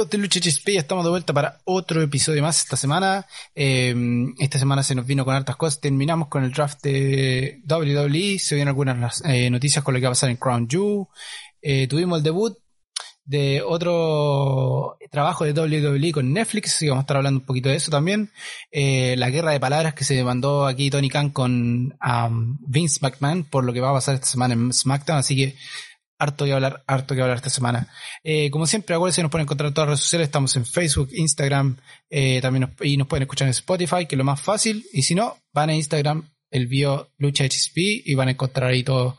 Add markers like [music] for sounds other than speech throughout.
Amigos de Lucha HSP, ya estamos de vuelta para otro episodio más esta semana. Eh, esta semana se nos vino con hartas cosas. Terminamos con el draft de WWE, se vieron algunas eh, noticias con lo que va a pasar en Crown Jewel. Eh, tuvimos el debut de otro trabajo de WWE con Netflix, y vamos a estar hablando un poquito de eso también. Eh, la guerra de palabras que se mandó aquí Tony Khan con um, Vince McMahon por lo que va a pasar esta semana en SmackDown, así que harto que hablar, harto que hablar esta semana. Eh, como siempre, acuérdense, nos pueden encontrar en todas las redes sociales, estamos en Facebook, Instagram, eh, también nos, y nos pueden escuchar en Spotify, que es lo más fácil, y si no, van a Instagram, el bio Lucha HSP, y van a encontrar ahí todo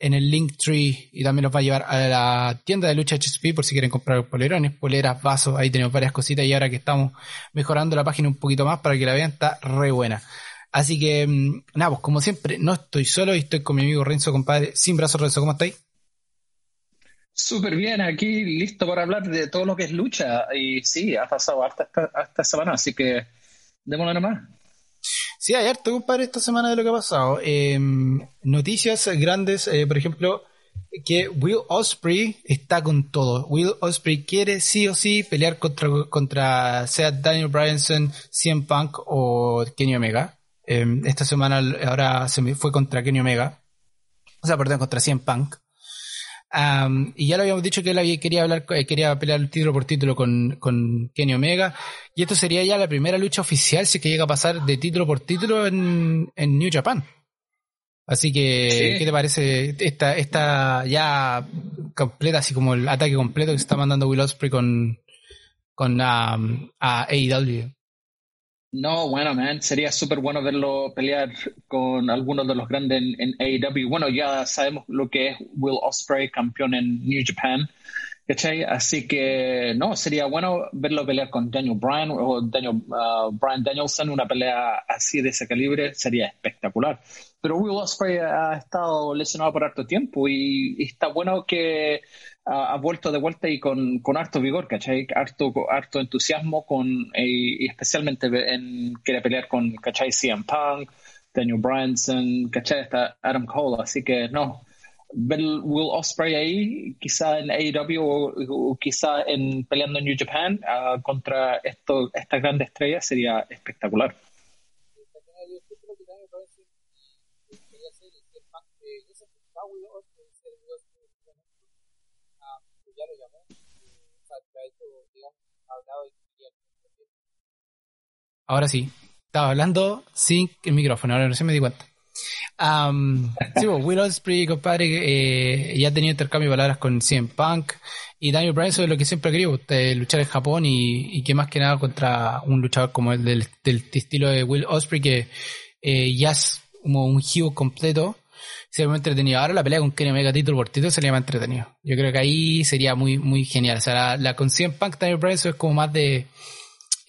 en el link tree y también los va a llevar a la tienda de lucha HSP por si quieren comprar polerones, poleras, vasos, ahí tenemos varias cositas y ahora que estamos mejorando la página un poquito más para que la vean, está re buena. Así que, mm, nada, pues como siempre, no estoy solo y estoy con mi amigo Renzo, compadre, sin brazos Renzo, ¿cómo estáis? Súper bien, aquí listo para hablar de todo lo que es lucha y sí, ha pasado hasta esta, esta semana, así que démoslo nomás. Sí, hay harto, compadre, esta semana de lo que ha pasado. Em, noticias grandes, eh, por ejemplo, que Will Osprey está con todo. Will Osprey quiere sí o sí pelear contra, contra sea Daniel Bryanson, CM Punk o Kenny Omega. Em, esta semana ahora se fue contra Kenny Omega. O sea, perdón, contra CM Punk y ya lo habíamos dicho que él quería hablar, eh, quería pelear el título por título con, con Kenny Omega. Y esto sería ya la primera lucha oficial si es que llega a pasar de título por título en, en New Japan. Así que, ¿qué te parece esta, esta ya completa, así como el ataque completo que se está mandando Will Ospreay con, con a AEW? No, bueno, man, sería súper bueno verlo pelear con algunos de los grandes en, AEW. Bueno, ya sabemos lo que es Will Osprey, campeón en New Japan, ¿cachai? Así que, no, sería bueno verlo pelear con Daniel Bryan o Daniel, uh, Bryan Danielson, una pelea así de ese calibre, sería espectacular. Pero Will Osprey ha estado lesionado por harto tiempo y está bueno que ha, vuelto de vuelta y con, con harto vigor, ¿cachai? Harto, harto entusiasmo con, y, especialmente en pelear con, ¿cachai? CM Punk, Daniel Bryanson, ¿cachai? Adam Cole, así que no. Ver Will Osprey ahí, quizá en AEW o, quizá en peleando en New Japan uh, contra esto, estas grandes estrellas sería espectacular. Ahora sí. Estaba hablando sin el micrófono, ahora no se me di cuenta. sí, pues, Will Ospreay, compadre, eh, ya ha tenido intercambio de palabras con CM Punk y Daniel Bryan sobre lo que siempre querido, eh, luchar en Japón y, que más que nada contra un luchador como el del, estilo de Will Ospreay que eh, ya es como un heel completo sería muy entretenido. Ahora la pelea con Kenny Omega título por título sería más entretenido. Yo creo que ahí sería muy, muy genial. O sea, la, la con CM Punk, Daniel Bryan es como más de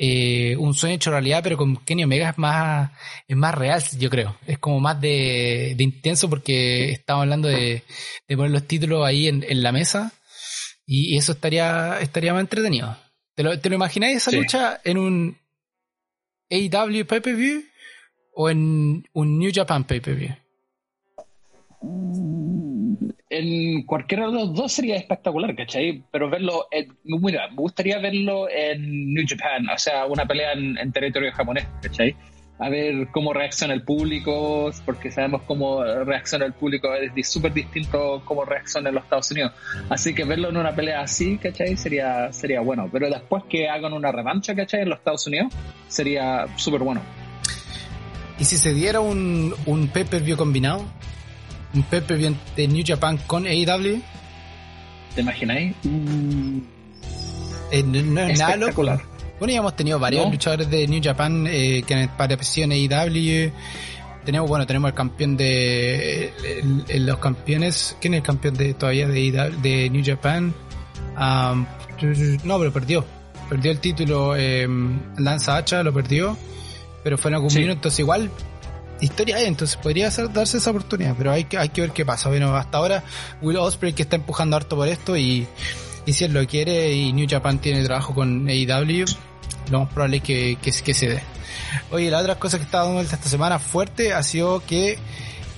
eh, un sueño hecho realidad, pero con Kenny Omega es más, es más real, yo creo. Es como más de, de intenso porque estamos hablando de, de poner los títulos ahí en, en la mesa y, eso estaría, estaría más entretenido. ¿Te lo, te lo imagináis esa lucha en un AEW pay-per-view o en un New Japan pay-per-view? En cualquiera de los dos sería espectacular, ¿cachai? Pero verlo, mira, me gustaría verlo en New Japan, o sea, una pelea en, territorio japonés, ¿cachai? A ver cómo reacciona el público, porque sabemos cómo reacciona el público, es súper distinto cómo reacciona en los Estados Unidos. Así que verlo en una pelea así, ¿cachai? Sería, sería bueno. Pero después que hagan una revancha, ¿cachai? En los Estados Unidos, sería súper bueno. ¿Y si se diera un, un pay-per-view combinado? Un Pepe de New Japan con AEW. ¿Te imagináis? Eh, no, es nada loco. Bueno, ya hemos tenido varios luchadores de New Japan eh, que han aparecido en AEW. Tenemos, bueno, tenemos el campeón de los campeones. ¿Quién es el campeón de todavía de, AEW, de New Japan? no, pero perdió. Perdió el título. Eh, Lanza Hacha lo perdió. Pero fue en algún minuto. Entonces, igual historia entonces podría darse esa oportunidad, pero hay que, hay que ver qué pasa. Bueno, hasta ahora Will Ospreay que está empujando harto por esto y, y si él lo quiere y New Japan tiene trabajo con AEW, lo más probable es que, que, se dé. Oye, la otra cosa que está dando esta semana fuerte ha sido que,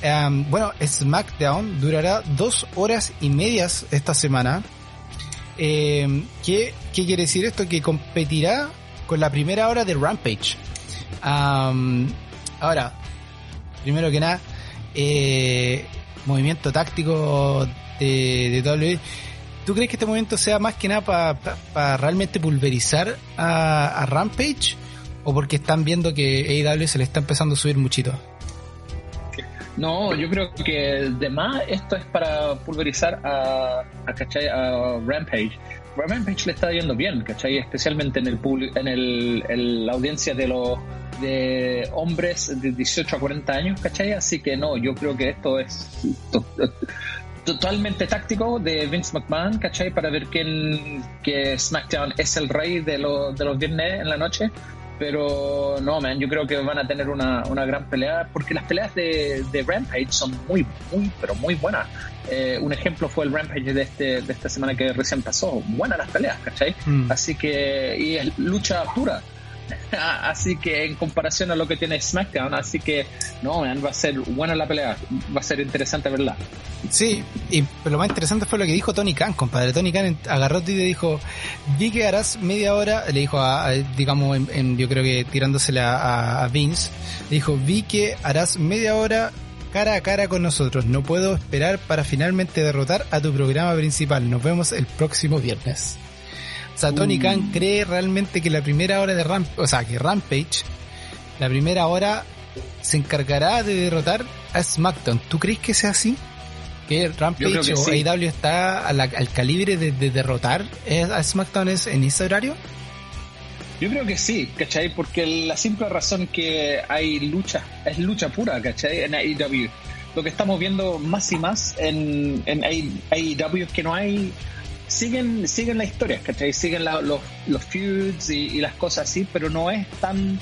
um, bueno, SmackDown durará dos horas y medias esta semana. Eh, ¿qué, ¿Qué quiere decir esto? Que competirá con la primera hora de Rampage. Am, ahora, primero que nada, eh, movimiento táctico de, de WWE. ¿Tú crees que este movimiento sea más que nada para realmente pulverizar a, Rampage? ¿O porque están viendo que AEW se le está empezando a subir muchito? No, yo creo que de más esto es para pulverizar a, a, ¿cachai? a Rampage. Rampage le está yendo bien, ¿cachai? Especialmente en el en el, en la audiencia de los de hombres de 18 a 40 años, ¿cachai? Así que no, yo creo que esto es to- totalmente táctico de Vince McMahon, ¿cachai? Para ver quién que SmackDown es el rey de, los de los viernes en la noche. Pero no, man, yo creo que van a tener una, una gran pelea porque las peleas de, de Rampage son muy, muy, pero muy buenas. Eh, un ejemplo fue el Rampage de, este, de esta semana que recién pasó. Buenas las peleas, ¿cachai? Mm. Así que, y es lucha pura. [laughs] así que en comparación a lo que tiene SmackDown, así que no, man, va a ser buena la pelea, va a ser interesante verla. Sí, y, lo más interesante fue lo que dijo Tony Khan, compadre. Tony Khan agarró y le dijo, vi que harás media hora, le dijo, a, digamos, en- en- yo creo que tirándosele a, a- a Vince, le dijo, vi que harás media hora cara a cara con nosotros. No puedo esperar para finalmente derrotar a tu programa principal. Nos vemos el próximo viernes. Sea, Tony Mm. Khan cree realmente que la primera hora de Ramp, o sea, que Rampage, la primera hora se encargará de derrotar a SmackDown. ¿Tú crees que sea así? Que Rampage que o sí. AEW está a la- al calibre de, de derrotar a SmackDown en ese horario? Yo creo que sí, ¿cachai? Porque la simple razón que hay lucha, es lucha pura, ¿cachai? En AEW. Lo que estamos viendo más y más en, en AEW es que no hay... Siguen, siguen la historia, ¿cachai? Siguen los, los feuds y, las cosas así, pero no es tan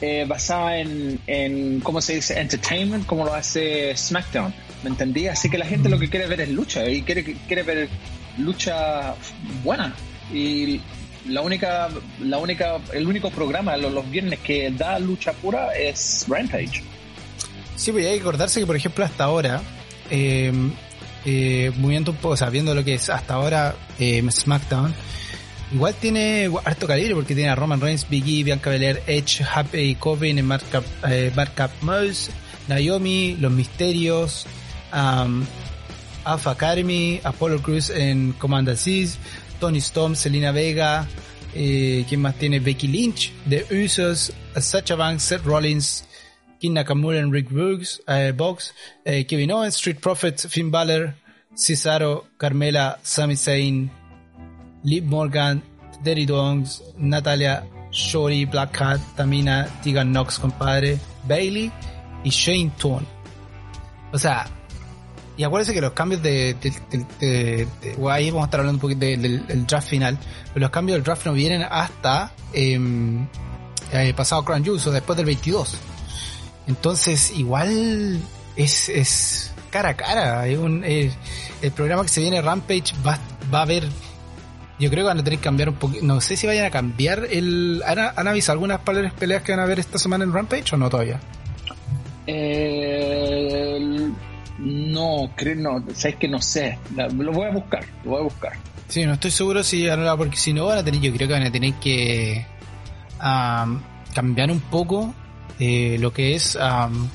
eh, basada en, en, ¿cómo se dice? Entertainment como lo hace SmackDown. ¿Me entendí? Así que la gente lo que quiere ver es lucha y quiere, quiere ver lucha buena. Y la única, la única, el único programa los, los viernes que da lucha pura es Rampage. Sí, pues hay que acordarse que, por ejemplo, hasta ahora, eh, eh, moviendo o sea, viendo lo que es hasta ahora eh, SmackDown, igual tiene harto calibre porque tiene a Roman Reigns, Big E, Bianca Belair, Edge, Happy Coven, Markup, eh, Mouse, Naomi, Los Misterios, um, Alpha Academy, Apollo Cruz en Commander Seas, Tony Storm, Selena Vega, eh, ¿quién más tiene? Becky Lynch, The Usos, Sacha Banks, Seth Rollins, King Nakamura en Rick Boogs, eh, Box, eh, Kevin Owens, Street Profits, Finn Balor, Cesaro, Carmela, Sami Zayn, Liv Morgan, Derry Dongs, Natalia, Shorty, Black Cat, Tamina, Tegan Knox, compadre, Bailey y Shane Thorne. O sea, y acuérdense que los cambios de, de, ahí vamos a estar hablando un poquito de- del, draft final, pero los cambios del draft no vienen hasta eh, pasado Crown Jewels o después del 22. Entonces, igual es, es cara a cara. Es un, el programa que se viene Rampage va, va a haber. Yo creo que van a tener que cambiar un poquito. No sé si vayan a cambiar el. ¿Han, han avisado algunas peleas peleas que van a haber esta semana en Rampage o no todavía? Eh, no, creo, no, sabes que no sé. Lo voy a buscar, lo voy a buscar. Sí, no estoy seguro si porque si no van a tener, yo creo que van a tener que am, cambiar un poco eh, lo que es am,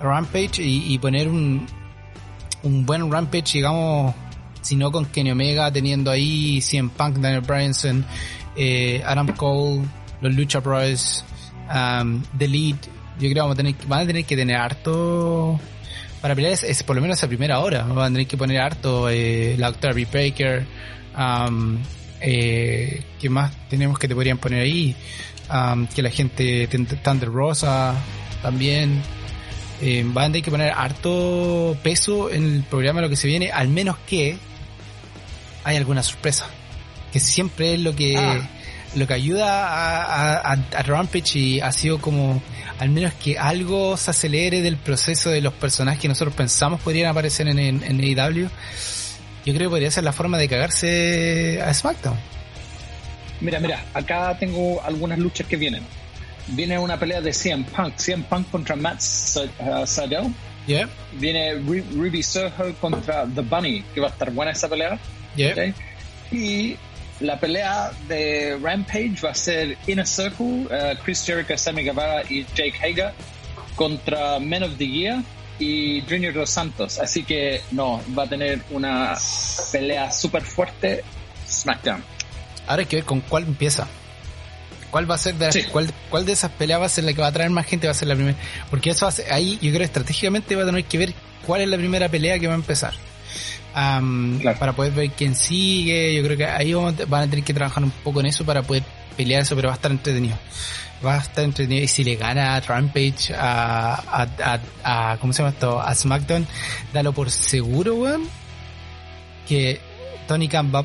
Rampage y, poner un, un buen Rampage, digamos, si no con Kenny Omega teniendo ahí CM Punk, Daniel Bryanson, eh, Adam Cole, los Lucha Bros, am, The Lead, yo creo que vamos a tener, van a tener que tener harto para pelear es, por lo menos esa primera hora. Van a tener que poner harto eh, la Octavia Baker. Um, eh, ¿Qué más tenemos que te podrían poner ahí? Um, que la gente, Thunder Rosa también. Eh, van a tener que poner harto peso en el programa lo que se viene, al menos que hay alguna sorpresa. Que siempre es lo que, Ah. lo que ayuda a- a Rampage y ha sido como al menos que algo se acelere del proceso de los personajes que nosotros pensamos podrían aparecer en, en, en AEW. Yo creo que podría ser la forma de cagarse a SmackDown. Mira, mira, acá tengo algunas luchas que vienen. Viene una pelea de CM Punk, CM Punk contra Matt Sa- uh, Sydal. Yeah, Viene Ru- Ruby Soho contra The Bunny, que va a estar buena esa pelea. yeah. Y la pelea de Rampage va a ser Inner Circle, uh, Chris Jericho, Sammy Guevara y Jake Hager contra Men of the Year y Junior Dos Santos. Así que no, va a tener una pelea súper fuerte SmackDown. Ahora hay que ver con cuál empieza. ¿Cuál va a ser de cuál, cuál de esas peleas va a ser la que va a traer más gente? Va a ser la primera. Porque eso hace, ahí yo creo estratégicamente va a tener que ver cuál es la primera pelea que va a empezar. Para poder ver quién sigue. Yo creo que ahí van a tener que trabajar un poco en eso para poder pelear eso, pero va a estar entretenido. Va a estar entretenido. Y si le gana a Rampage, a, a, a, ¿cómo se llama esto? A SmackDown, dalo por seguro, weón, que Tony Khan va,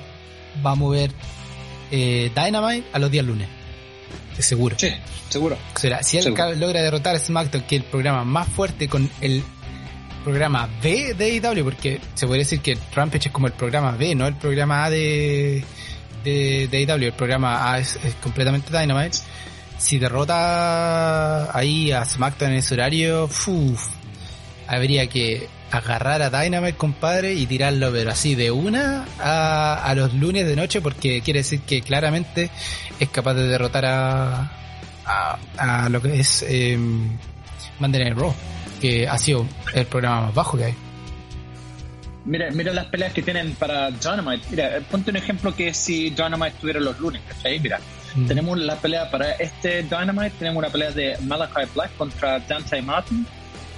va a mover eh, Dynamite a los días lunes. Es seguro. Sí, seguro. si él logra derrotar a SmackDown, que es el programa más fuerte con el programa B de AEW, porque se puede decir que Rampage es como el programa B, no el programa A de, de, de AEW. El programa A es, completamente Dynamite. Si derrota ahí a SmackDown en ese horario, habría que agarrar a Dynamite, compadre, y tirarlo, pero así de una a, a los lunes de noche, porque quiere decir que claramente es capaz de derrotar a, a, a lo que es eh, Mandarin Raw que ha sido el programa más bajo que hay. Mira, mira las peleas que tienen para Dynamite. Mira, ponte un ejemplo que si Dynamite estuviera los lunes, ¿cachai? Mira, mm. tenemos la pelea para este Dynamite, tenemos una pelea de Malachi Black contra Dante Martin.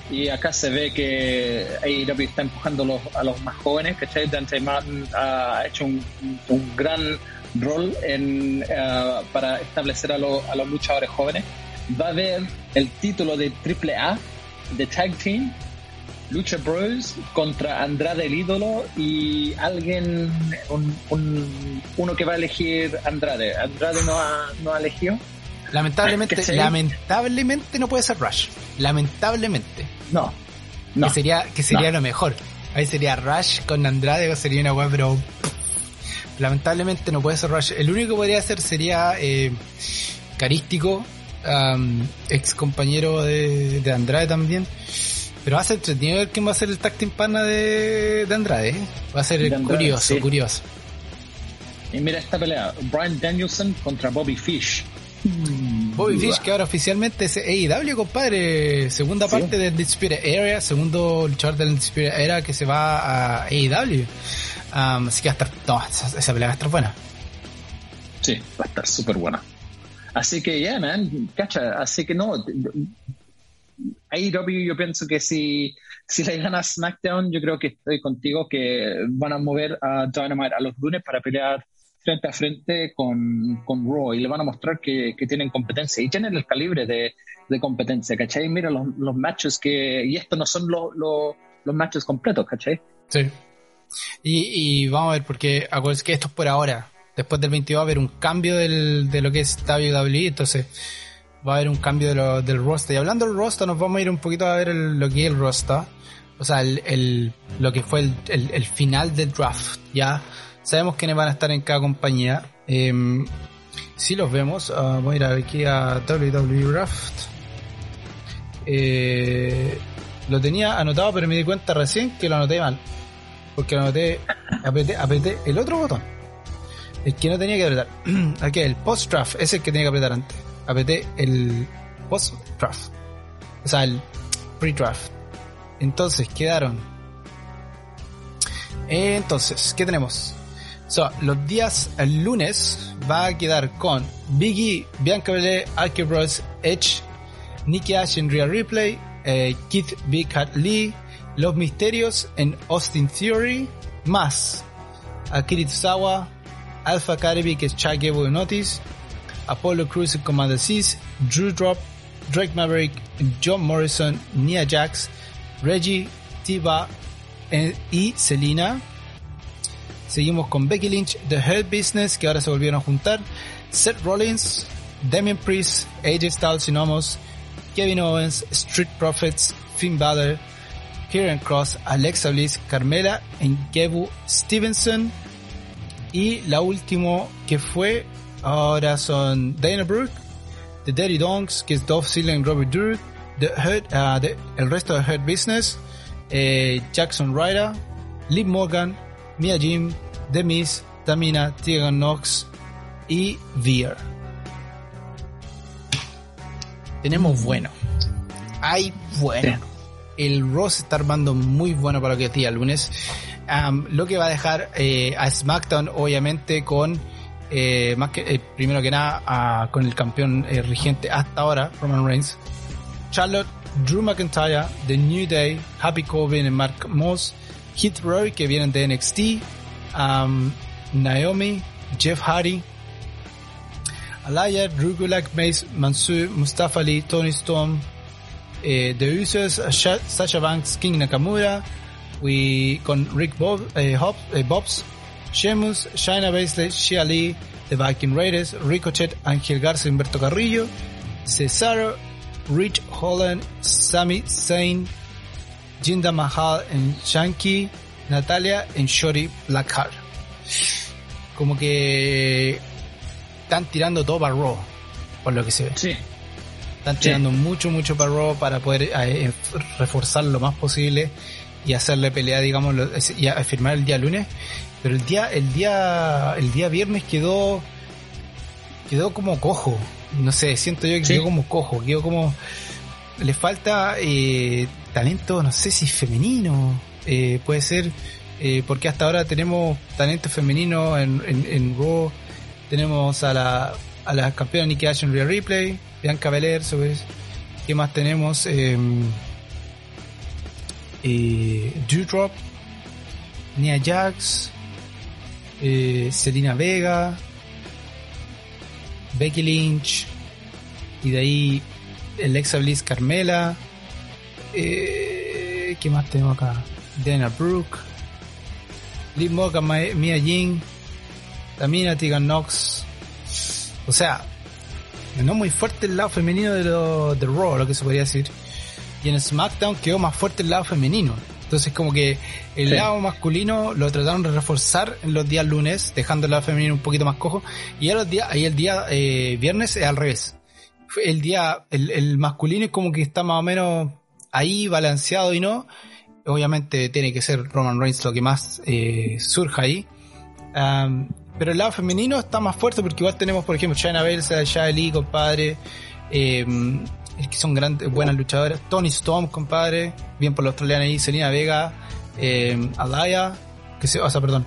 Y acá se ve que AEW está empujando los, a los más jóvenes, ¿cachai? Dante Martin ha hecho un, un gran rol en, uh, para establecer a, a los luchadores jóvenes. Va a haber el título de AAA de Tag Team, Lucha Bros contra Andrade el ídolo y alguien, un, uno que va a elegir Andrade. Andrade no ha, no ha elegido. Lamentablemente, lamentablemente no puede ser Rush. Lamentablemente. No. Que sería, que sería lo mejor. Ahí sería Rush con Andrade, sería una web, pero lamentablemente no puede ser Rush. El único que podría ser sería eh, Carístico ex compañero de, de, Andrade también. Pero va a ser entretenido ver quién va a ser el tag team pana de, de Andrade. ¿eh? Va a ser curioso, curioso. Y mira esta pelea, Brian Danielson contra Bobby Fish. Bobby Fish, que ahora oficialmente es AEW, compadre. Segunda parte del Spirit Area, segundo luchador del Spirit Era que se va a AEW. así que va a estar, no, esa, pelea va a estar buena. Sí, va a estar súper buena. Así que, yeah, man, cacha. Así que no. AEW, yo pienso que si, si le gana SmackDown, yo creo que estoy contigo que van a mover a Dynamite a los lunes para pelear frente a frente con, con Raw y le van a mostrar que, que tienen competencia y tienen el calibre de, de competencia, ¿cachai? Mira los, los matches que. Y estos no son los, los, los matches completos, ¿cachai? Sí. Y, y vamos a ver, porque acuérdense que esto es por ahora después del 22 va a haber un cambio del, de lo que es WWE, entonces va a haber un cambio de lo, del roster. Y hablando del roster, nos vamos a ir un poquito a ver lo que es el roster, o sea, el, el lo que fue el, el, final del draft, ya sabemos quiénes van a estar en cada compañía. Eh, si los vemos, uh, voy a ir aquí a WWE Draft. Eh, lo tenía anotado, pero me di cuenta recién que lo anoté mal. Porque lo anoté, apreté, apreté el otro botón el que no tenía que apretar. [clears throat] Aquí, el post-draft, es el que tenía que apretar antes. Apreté el post-draft. O sea, el pre-draft. Entonces, quedaron. Entonces, ¿qué tenemos? So, los días, el lunes va a quedar con Biggie, Bianca Belair, Archie Bros, Edge, Nicky Ash en Real Replay, Keith Big Hat Lee, Los Misterios en Austin Theory, más Akiri Tsuzawa, Alpha Academy, que es Chad Apollo Cruz en Commander Seas, Drew Drop, Drake Maverick, John Morrison, Nia Jax, Reggie, Tiba eh, y Selina. Seguimos con Becky Lynch, The Hurt Business, que ahora se volvieron a juntar, Seth Rollins, Damien Priest, AJ Styles y Kevin Owens, Street Profits, Finn Balor, Kieran Cross, Alexa Bliss, Carmela, en Gebu Stevenson, y la última que fue, ahora son Dana Brooke, The Daddy Donks, que es Dolph Ziggler y Robert Druid, The uh, el resto de Hurt Business, eh, Jackson Ryder, Liv Morgan, Mia Jim, The Miz, Tamina, Tegan Knox y Veer. Tenemos bueno. Hay bueno. El Raw se está armando muy bueno para lo que es día lunes. lo que va a dejar eh, a SmackDown, obviamente, con eh, más que eh, primero que nada con el campeón rigente hasta ahora, Roman Reigns. Charlotte, Drew McIntyre, The New Day, Happy Corbin y Mark Moss, Hit Roy que vienen de NXT, Naomi, Jeff Hardy, Alaya, Drew Gulak, Mace, Mansur, Mustafa Ali, Tony Storm, eh, The Usos, Sasha Banks, King Nakamura, we, con Rick Bob, eh, Hobbs, eh, Bobs, Sheamus, Shayna Baszler, Shia Lee, The Viking Raiders, Ricochet, Ángel Garza, Humberto Carrillo, Cesaro, Rich Holland, Sami Zayn, Jinda Mahal and Shanky, Natalia en Shorty Blackheart. Como que están tirando todo para Raw, por lo que se ve. Sí. Están tirando mucho, mucho para Raw para poder eh, eh, reforzar lo más posible y hacerle pelea, digamos, y firmar el día lunes. Pero el día, el día, el día viernes quedó, quedó como cojo. No sé, siento yo que quedó como cojo, quedó como, le falta eh, talento, no sé si femenino, puede ser, porque hasta ahora tenemos talento femenino en, en, en Raw tenemos a la, a la campeona Nikki Ash en Real Replay, Bianca Belair, ¿sabes? ¿Qué más tenemos? Eh, eh, Dewdrop, Nia Jax, eh, Selena Vega, Becky Lynch, y de ahí Alexa Bliss Carmela. Eh, ¿Qué más tenemos acá? Dana Brooke, Liv Morgan, Mia Jing, también a Tegan Knox. O sea, no muy fuerte el lado femenino de, lo, de Raw, lo que se podría decir. Y en SmackDown quedó más fuerte el lado femenino. Entonces como que el lado masculino lo trataron de reforzar en los días lunes, dejando el lado femenino un poquito más cojo. Y los días, ahí el día eh, viernes es al revés. El día, el, masculino es como que está más o menos ahí balanceado y no. Obviamente tiene que ser Roman Reigns lo que más eh, surja ahí. Pero el lado femenino está más fuerte porque igual tenemos, por ejemplo, China Belsa, Shia Lee, compadre. Eh, que son grandes, buenas luchadoras. Tony Storm, compadre. Bien por la australiana ahí. Selena Vega. Eh, Alaya. Que se, o sea, perdón.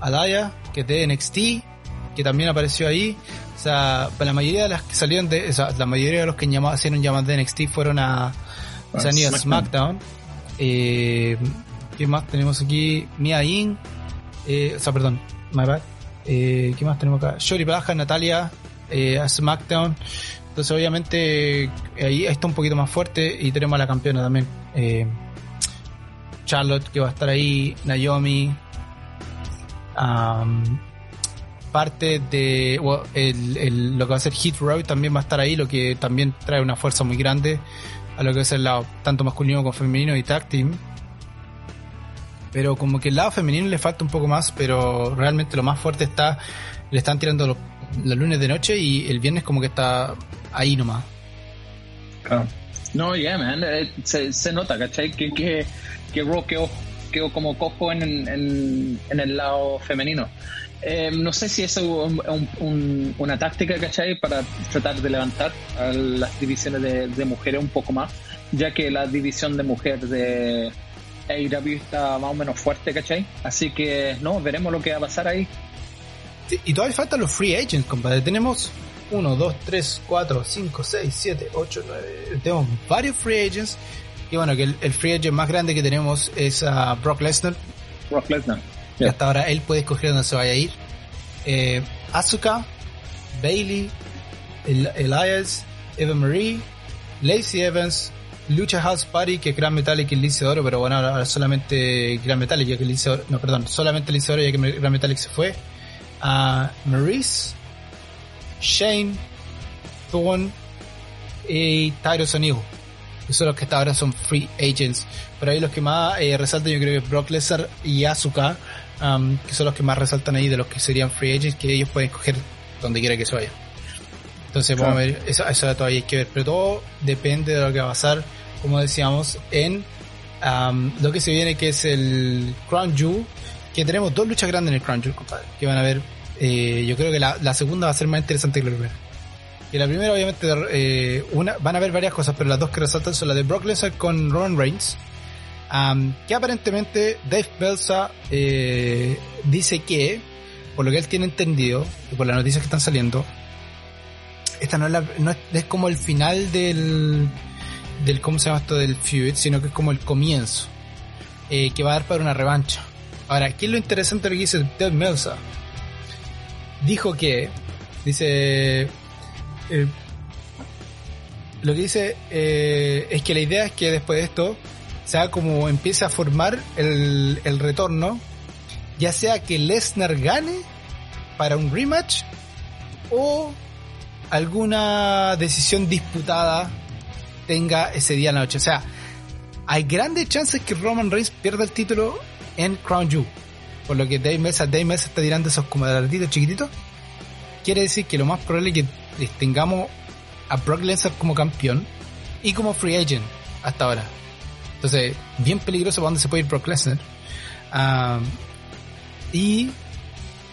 Alaya, que es de NXT. Que también apareció ahí. O sea, la mayoría de las que salieron de. O sea, la mayoría de los que hicieron llamadas de NXT fueron a. O sea, SmackDown. SmackDown. Eh, ¿Qué más tenemos aquí? Mia Ying. Eh, o sea, perdón, my bad. Eh, ¿Qué más tenemos acá? Shori Baja, Natalia, eh, SmackDown. Entonces, obviamente, ahí está un poquito más fuerte y tenemos a la campeona también. Eh, Charlotte, que va a estar ahí, Naomi. parte de el, lo que va a ser Hit Row también va a estar ahí, lo que también trae una fuerza muy grande a lo que es el lado tanto masculino como femenino y tag team pero como que el lado femenino le falta un poco más, pero realmente lo más fuerte está, le están tirando los, lunes de noche y el viernes como que está ahí nomás. Claro. No, yeah, man, eh, se, nota, ¿cachai? Que, que, que Raw quedó, como cojo en, en, el lado femenino. Eh, no sé si eso es una táctica, ¿cachai? Para tratar de levantar a las divisiones de, de mujeres un poco más, ya que la división de mujeres de AEW está más o menos fuerte, ¿cachai? Así que, no, veremos lo que va a pasar ahí. y todavía faltan los free agents, compadre. Tenemos 1, 2, 3, 4, 5, 6, 7, 8, 9. Tenemos varios free agents. Y bueno, que el, free agent más grande que tenemos es a Brock Lesnar. Brock Lesnar. Y hasta ahora él puede escoger dónde se vaya a ir. Eh, Asuka, Bailey, Elias, Eva Marie, Lacey Evans, Lucha House Party, que es Gran Metallic y Lince Oro, pero bueno, ahora solamente Gran Metallic, ya que Lince Oro, no, perdón, solamente Lince Oro, ya que Gran Metallic se fue. A Maurice, Shane, Thorn y Tyro Sonido. Esos son los que hasta ahora son free agents. Pero ahí los que más eh, resaltan yo creo que Brock Lesnar y Asuka, um, que son los que más resaltan ahí de los que serían free agents, que ellos pueden escoger donde quiera que se vaya. Entonces vamos a ver, eso, eso, todavía hay que ver, pero todo depende de lo que va a pasar, como decíamos, en lo que se viene que es el Crown Jewel, que tenemos dos luchas grandes en el Crown Jewel, compadre. Que van a ver, eh, yo creo que la, la, segunda va a ser más interesante que la primera. Que la primera, obviamente, eh, una, van a ver varias cosas, pero las dos que resaltan son la de Brock Lesnar con Roman Reigns. Um, que aparentemente Dave Belsa eh, dice que, por lo que él tiene entendido, y por las noticias que están saliendo, esta no es, la, no es, como el final del, del, ¿cómo se llama esto? Del feud, sino que es como el comienzo, eh, que va a dar para una revancha. Ahora, ¿qué es lo interesante de lo que dice Ted Melsa? Dijo que, dice, eh, lo que dice eh, es que la idea es que después de esto, sea como empiece a formar el, el retorno, ya sea que Lesnar gane para un rematch o alguna decisión disputada tenga ese día en la noche. O sea, hay grandes chances que Roman Reigns pierda el título en Crown Jewel. Por lo que Dave Mesa, Dave Mesa está tirando esos como chiquititos. Quiere decir que lo más probable es que tengamos a Brock Lesnar como campeón y como free agent hasta ahora. Entonces, bien peligroso para dónde se puede ir Brock. Um, y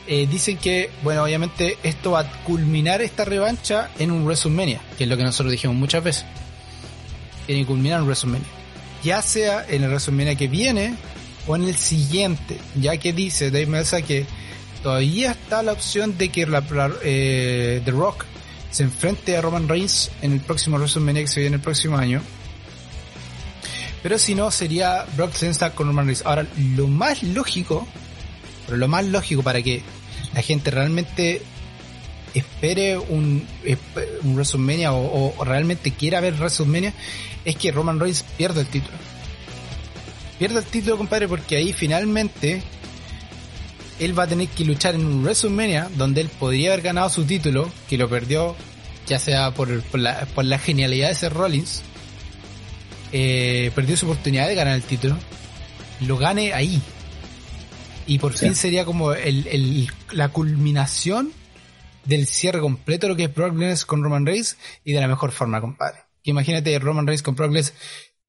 eh, dicen que, bueno, obviamente esto va a culminar esta revancha en un WrestleMania, que es lo que nosotros dijimos muchas veces. Tiene que culminar en WrestleMania. Ya sea en el WrestleMania que viene o en el siguiente, ya que dice Dave Meltzer que todavía está la opción de que la, eh, The Rock se enfrente a Roman Reigns en el próximo WrestleMania que se viene el próximo año. Pero si no, sería Brock Lesnar con Roman Reigns. Ahora, lo más lógico, pero lo más lógico para que la gente realmente espere un, un WrestleMania o, realmente quiera ver WrestleMania es que Roman Reigns pierda el título. Pierda el título, compadre, porque ahí finalmente él va a tener que luchar en un WrestleMania donde él podría haber ganado su título, que lo perdió ya sea por, por, la, por la genialidad de ser Rollins, eh, perdió su oportunidad de ganar el título, lo gane ahí. Y por sí. fin sería como el, el, la culminación del cierre completo de lo que es Brock Lesnar con Roman Reigns y de la mejor forma, compadre. Que imagínate Roman Reigns con Brock Lesnar.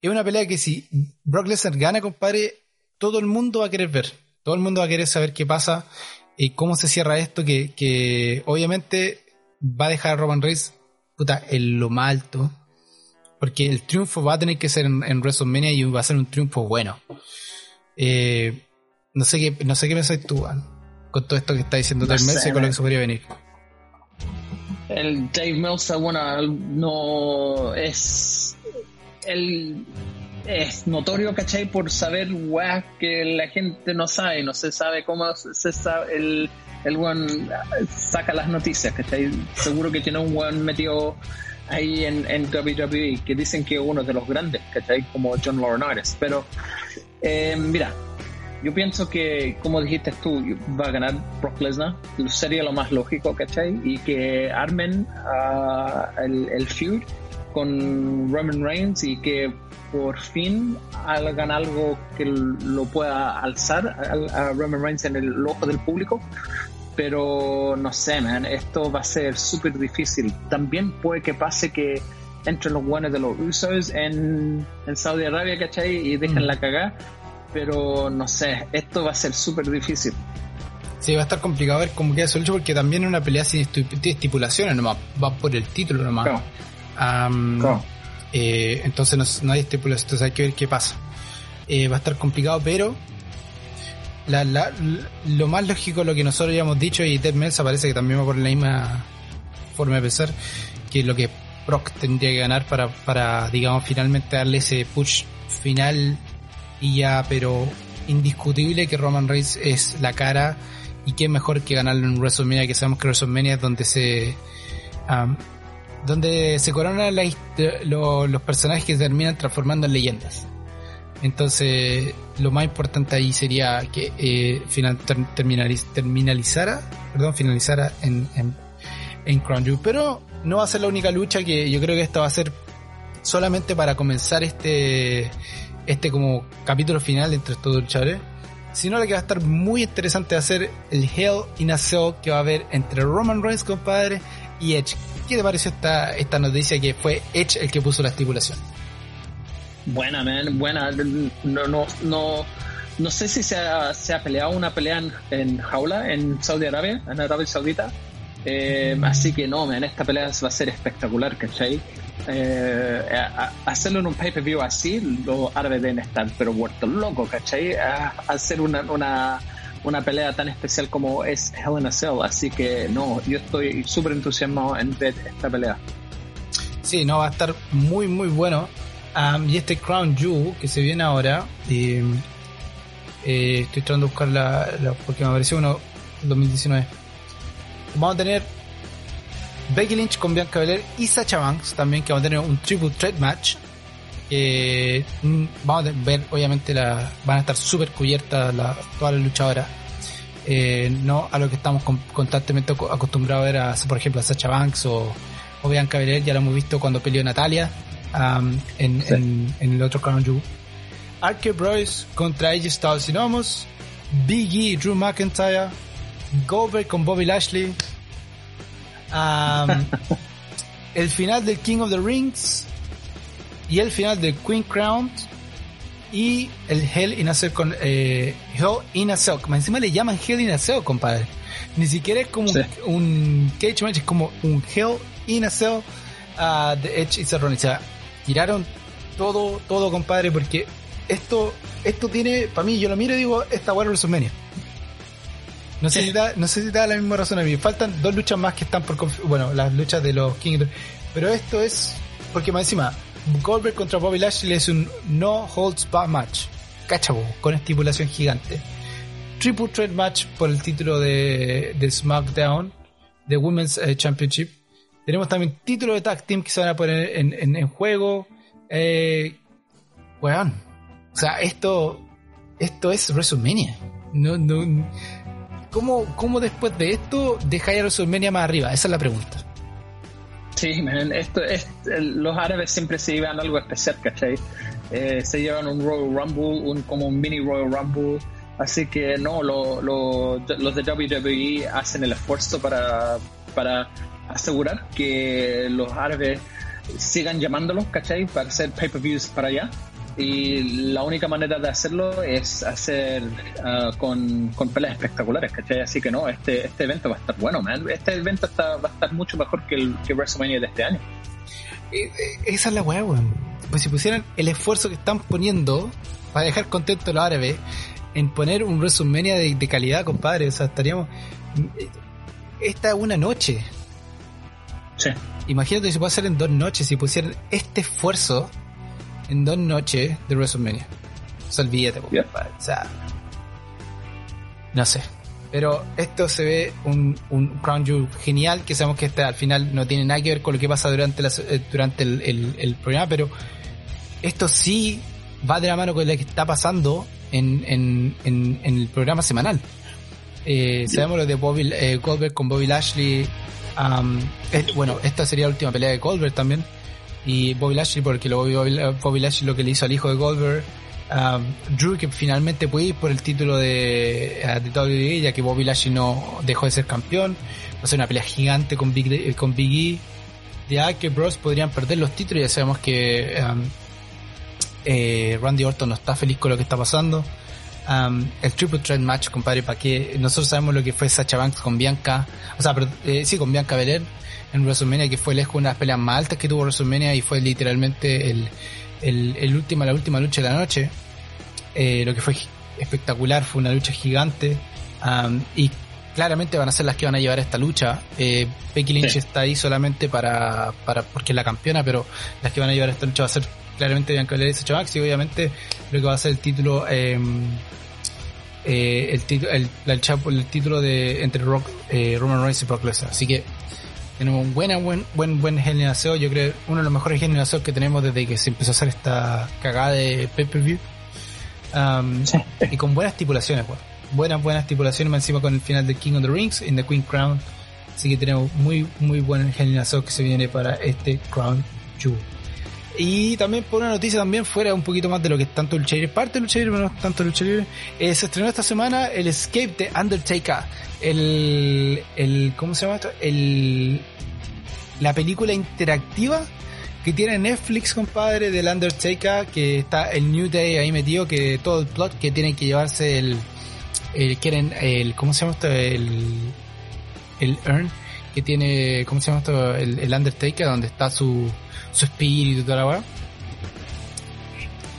Es una pelea que si Brock Lesnar gana, compadre, todo el mundo va a querer ver. Todo el mundo va a querer saber qué pasa y cómo se cierra esto, que, que obviamente va a dejar a Roman Reigns puta, en lo más alto. Porque el triunfo va a tener que ser en, en WrestleMania y va a ser un triunfo bueno. Eh, no sé qué, no sé qué pensáis tú, Juan, con todo esto que está diciendo Dave Meltzer y con lo que se podría venir. El Dave Meltzer, bueno, no es. Él es notorio, ¿cachai? Por saber weas que la gente no sabe, no se sabe cómo se sabe. El, el one saca las noticias, ¿cachai? Seguro que tiene un one metido ahí en, en WWE que dicen que uno de los grandes, ¿cachai? Como John Laurinaitis. Pero, eh, mira, yo pienso que, como dijiste tú, va a ganar Brock Lesnar. Sería lo más lógico, ¿cachai? Y que armen uh, el, el, feud con Roman Reigns y que por fin hagan algo que lo pueda alzar a, a Roman Reigns en el ojo del público. Pero no sé, man, esto va a ser súper difícil. También puede que pase que entren los guanes de los Usos en, en Saudi Arabia, ¿cachai? Y dejen mm. la cagada pero no sé, esto va a ser súper difícil. Sí, va a estar complicado ver cómo queda su lucha porque también es una pelea sin estipulaciones nomás, va por el título nomás. Claro. Um, claro. Eh, entonces no, no, hay estipulaciones, entonces hay que ver qué pasa. Eh, va a estar complicado, pero la, la, lo más lógico, lo que nosotros ya hemos dicho, y Ted Melsa parece que también va por la misma forma de pensar, que lo que Brock tendría que ganar para, para digamos, finalmente darle ese push final y ya, pero indiscutible que Roman Reigns es la cara y que mejor que ganarlo en WrestleMania, que sabemos que WrestleMania es donde se um, donde se coronan la, lo, los personajes que terminan transformando en leyendas. Entonces, lo más importante ahí sería que eh, final, ter, terminaliz, terminalizara, perdón, finalizara en, en, en Crown Jewel. Pero no va a ser la única lucha que yo creo que esta va a ser solamente para comenzar este este como capítulo final entre estos luchadores, sino lo que va a estar muy interesante hacer el Hell in a que va a haber entre Roman Reigns, compadre, y Edge. ¿Qué te pareció esta, esta noticia que fue Edge el que puso la estipulación? Buena, man, buena. No, no, no, no sé si se ha, se ha peleado una pelea en, jaula en Saudi Arabia, en Arabia Saudita. Eh, así que no, man, esta pelea va a ser espectacular, ¿cachai? Eh, hacerlo en un pay-per-view así, los árabes deben estar, pero vueltos locos, ¿cachai? hacer una, una, una, pelea tan especial como es Hell in a Cell. Así que no, yo estoy súper entusiasmado en ver esta pelea. Sí, no, va a estar muy, muy bueno. Y este Crown Jewel que se viene ahora, eh, estoy tratando de buscar la, porque me apareció uno en 2019. Vamos a tener Becky Lynch con Bianca Belair y Sacha Banks también, que vamos a tener un triple threat match. Mm, vamos a ver, obviamente, la, van a estar súper cubiertas todas las luchadoras. Eh, no a lo que estamos constantemente acostumbrados a ver, por ejemplo, a Sacha Banks o o Bianca Belair, ya lo hemos visto cuando peleó Natalia um, en, el otro Crown. Archer Bros contra AJ Styles y Nomos, Big E, Drew McIntyre, Goldberg con Bobby Lashley, um, [laughs] el final del King of the Rings y el final del Queen Crown y el Hell in a Cell con eh, Hell in a Cell. Encima le llaman Hell in a Cell, compadre. Ni siquiera es como un, cage match, es como un Hell in a Cell uh, de Edge y Cerrone. O sea, tiraron todo, todo, compadre, porque esto, esto tiene, para mí, yo lo miro y digo, esta buena WrestleMania. No sé, si da, no sé si da la misma razón a mí. Faltan dos luchas más que están por. Bueno, las luchas de los King. Pero esto es. Porque más encima, Goldberg contra Bobby Lashley es un no holds back match. Cachabo, con estipulación gigante. Triple Threat match por el título de, de SmackDown, de Women's eh, Championship. Tenemos también títulos de tag team que se van a poner en, juego. Eh, O sea, esto, esto es WrestleMania. No, no, ¿cómo, ¿Cómo después de esto dejáis a WrestleMania más arriba? Esa es la pregunta. Sí, esto es, los árabes siempre se llevan algo especial, ¿cachai? Eh, se llevan un Royal Rumble, un, como un mini Royal Rumble. Así que no, lo, los de WWE hacen el esfuerzo para, para asegurar que los árabes sigan llamándolos, ¿cachai? Para hacer pay-per-views para allá. Y la única manera de hacerlo es hacer ah, con, con, peleas espectaculares, ¿cachai? Así que no, este, este evento va a estar bueno, man. Este evento está, va a estar mucho mejor que el que WrestleMania de este año. Eh, eh, esa es la weá, weón. Pues si pusieran el esfuerzo que están poniendo para dejar contento a los árabes en poner un WrestleMania de, de calidad, compadre, o sea, estaríamos. Eh, esta es una noche, Imagínate si puede hacer en dos noches, si pusieran este esfuerzo en dos noches de WrestleMania. O sea, olvídate, o sea, no sé. Pero esto se ve un, un Crown Jewel genial, que sabemos que este al final no tiene nada que ver con lo que pasa durante, eh, durante el, programa, pero esto sí va de la mano con lo que está pasando en, en, en, el programa semanal. Eh, sabemos lo de Bobby, eh, Goldberg con Bobby Lashley bueno, esta sería la última pelea de Goldberg también. Y Bobby Lashley, porque lo, Bobby, Lashley lo que le hizo al hijo de Goldberg. Drew que finalmente puede ir por el título de, uh, de WWE, ya que Bobby Lashley no dejó de ser campeón. Va a ser una pelea gigante con Big, eh, con Big E. De que Bros podrían perder los títulos. Ya sabemos que eh, Randy Orton no está feliz con lo que está pasando. Um, el Triple Threat Match, compadre, para que nosotros sabemos lo que fue Sacha Banks con Bianca, o sea, pero, eh, sí, con Bianca Belair en WrestleMania, que fue lejos una de las peleas más altas que tuvo WrestleMania y fue literalmente el, el, el última, la última lucha de la noche. Eh, lo que fue espectacular, fue una lucha gigante um, y claramente van a ser las que van a llevar esta lucha. Eh, Becky Lynch está ahí solamente para, para, porque es la campeona, pero las que van a llevar esta lucha va a ser claramente Bianca Belair y Sacha Banks y obviamente lo que va a ser el título eh, eh, el, título el, el, título de entre Rock, eh, Roman Reigns y Brock Lesnar. Así que tenemos un buen, buen, buen, buen generación. Yo creo uno de los mejores generación que tenemos desde que se empezó a hacer esta cagada de pay-per-view. Um, y con buenas estipulaciones, bueno. buenas, buenas estipulaciones, más encima con el final de King of the Rings en The Queen Crown. Así que tenemos muy, muy buen generación que se viene para este Crown Jewel. Y también por una noticia también fuera un poquito más de lo que es tanto lucha libre, parte de lucha libre, pero no tanto lucha eh, se estrenó esta semana el Escape de Undertaker, el, el ¿cómo se llama esto? El, la película interactiva que tiene Netflix, compadre, del Undertaker, que está el New Day ahí metido, que todo el plot que tienen que llevarse el, el quieren, el, ¿cómo se llama esto? El, el Earn, que tiene, ¿cómo se llama esto? El, el Undertaker, donde está su, su espíritu y toda la weá.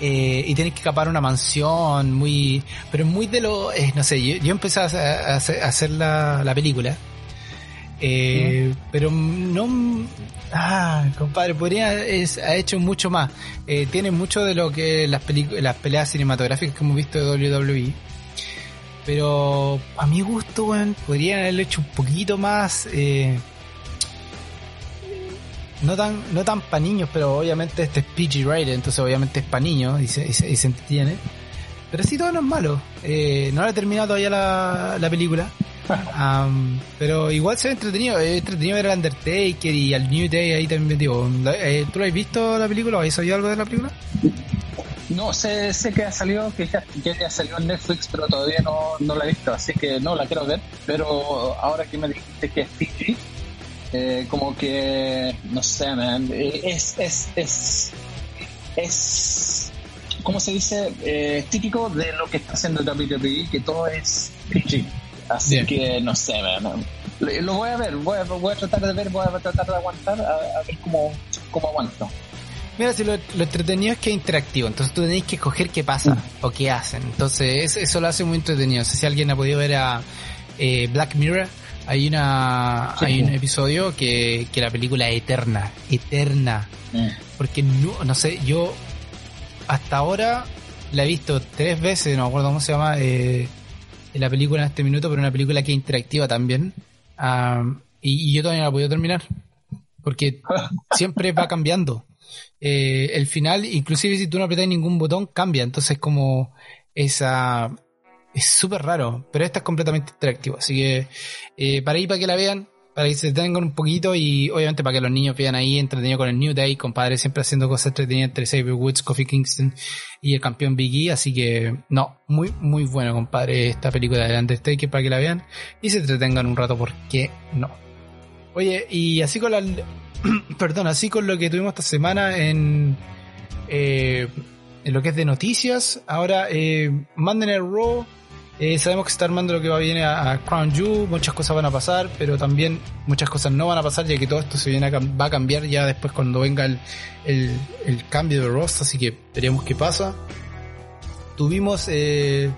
Eh, y tienes que escapar a una mansión muy pero muy de lo eh, no sé yo, yo empecé a, a hacer, a hacer la, la película. Eh, pero no ah compadre podría es, ha hecho mucho más. Eh, tiene mucho de lo que las las peleas cinematográficas que hemos visto de WWE pero a mi gusto bueno, podrían haberlo hecho un poquito más eh, no tan no tan para niños pero obviamente este es PG rated entonces obviamente es para niños y se, y se, y se entiende pero sí todo no es malo eh, no la he terminado todavía la, la película [laughs] um, pero igual se ve entretenido es entretenido ver al Undertaker y al New Day ahí también digo eh, ¿tú lo has visto la película o has oído algo de la película? No, sé, sé que ha salido, que ya, ya salió en Netflix, pero todavía no, no la he visto, así que no la quiero ver. Pero ahora que me dijiste que es PG, eh, como que, no sé, man, eh, es, es, es, es, ¿cómo se dice? Eh, típico de lo que está haciendo WWE, que todo es PG. Así Bien. que, no sé, man, lo voy a ver, voy a, voy a tratar de ver, voy a tratar de aguantar, a, a ver cómo, cómo aguanto. Mira, si lo, lo, entretenido es que es interactivo, entonces tú tenés que escoger qué pasa o qué hacen. Entonces eso lo hace muy entretenido. Sé si alguien ha podido ver a eh, Black Mirror. Hay una sí, hay un episodio que, que la película es eterna, eterna. Porque no, no sé, yo hasta ahora la he visto tres veces, no me acuerdo cómo se llama eh, la película en este minuto, pero una película que es interactiva también. Um, y, y yo todavía no la he podido terminar. Porque [laughs] siempre va cambiando eh, el final, inclusive si tú no apretas ningún botón, cambia. Entonces como esa... Es súper raro, pero esta es completamente interactivo. Así que eh, para ir para que la vean, para que se detengan un poquito y obviamente para que los niños vean ahí entretenido con el New Day, compadre, siempre haciendo cosas entretenidas entre Xavier Woods, Kofi Kingston y el campeón Big E. Así que no, muy, muy bueno, compadre, esta película de Undertaker para que la vean y se entretengan un rato, ¿por qué no? Oye, y así con la [clears throat] perdón, así con lo que tuvimos esta semana en, eh, en lo que es de noticias. Ahora, eh, manden el Raw. Eh, sabemos que se está armando lo que va viene a, a, Crown Jewel, muchas cosas van a pasar, pero también muchas cosas no van a pasar, ya que todo esto se viene a, va a cambiar ya después cuando venga el, el, cambio de roster, así que veremos qué pasa. Tuvimos eh,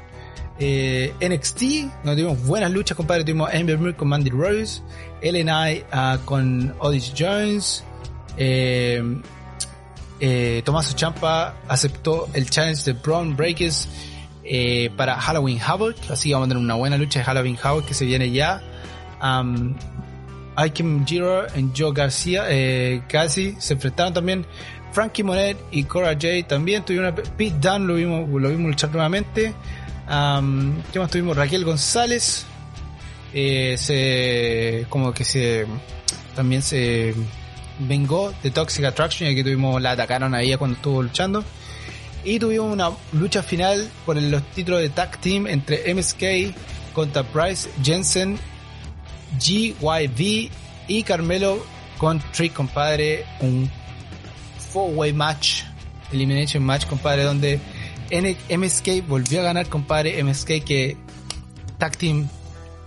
eh, NXT, donde tuvimos buenas luchas, compadre. Tuvimos Amber Moon con Mandy Rose, LNI uh, con Odyssey Jones. Eh, eh, Tomaso Champa aceptó el challenge de Braun Breakers eh, para Halloween Havoc. Así que vamos a tener una buena lucha de Halloween Havoc que se viene ya. Um, Ikem Giro y Joe García eh, casi se enfrentaron también. Frankie Monet y Cora J también tuvieron una Pete Dunne, lo vimos, lo luchar nuevamente. ¿Qué más tuvimos? Raquel González. Eh, se. como que se. también se vengó de Toxic Attraction, ya que tuvimos, la atacaron a ella cuando estuvo luchando. Y tuvimos una lucha final por los títulos de tag team entre MSK contra Bryce Jensen, GYV y Carmelo con Trick, compadre. Un four-way match, elimination match, compadre, donde MSK volvió a ganar, compadre. MSK que tag team,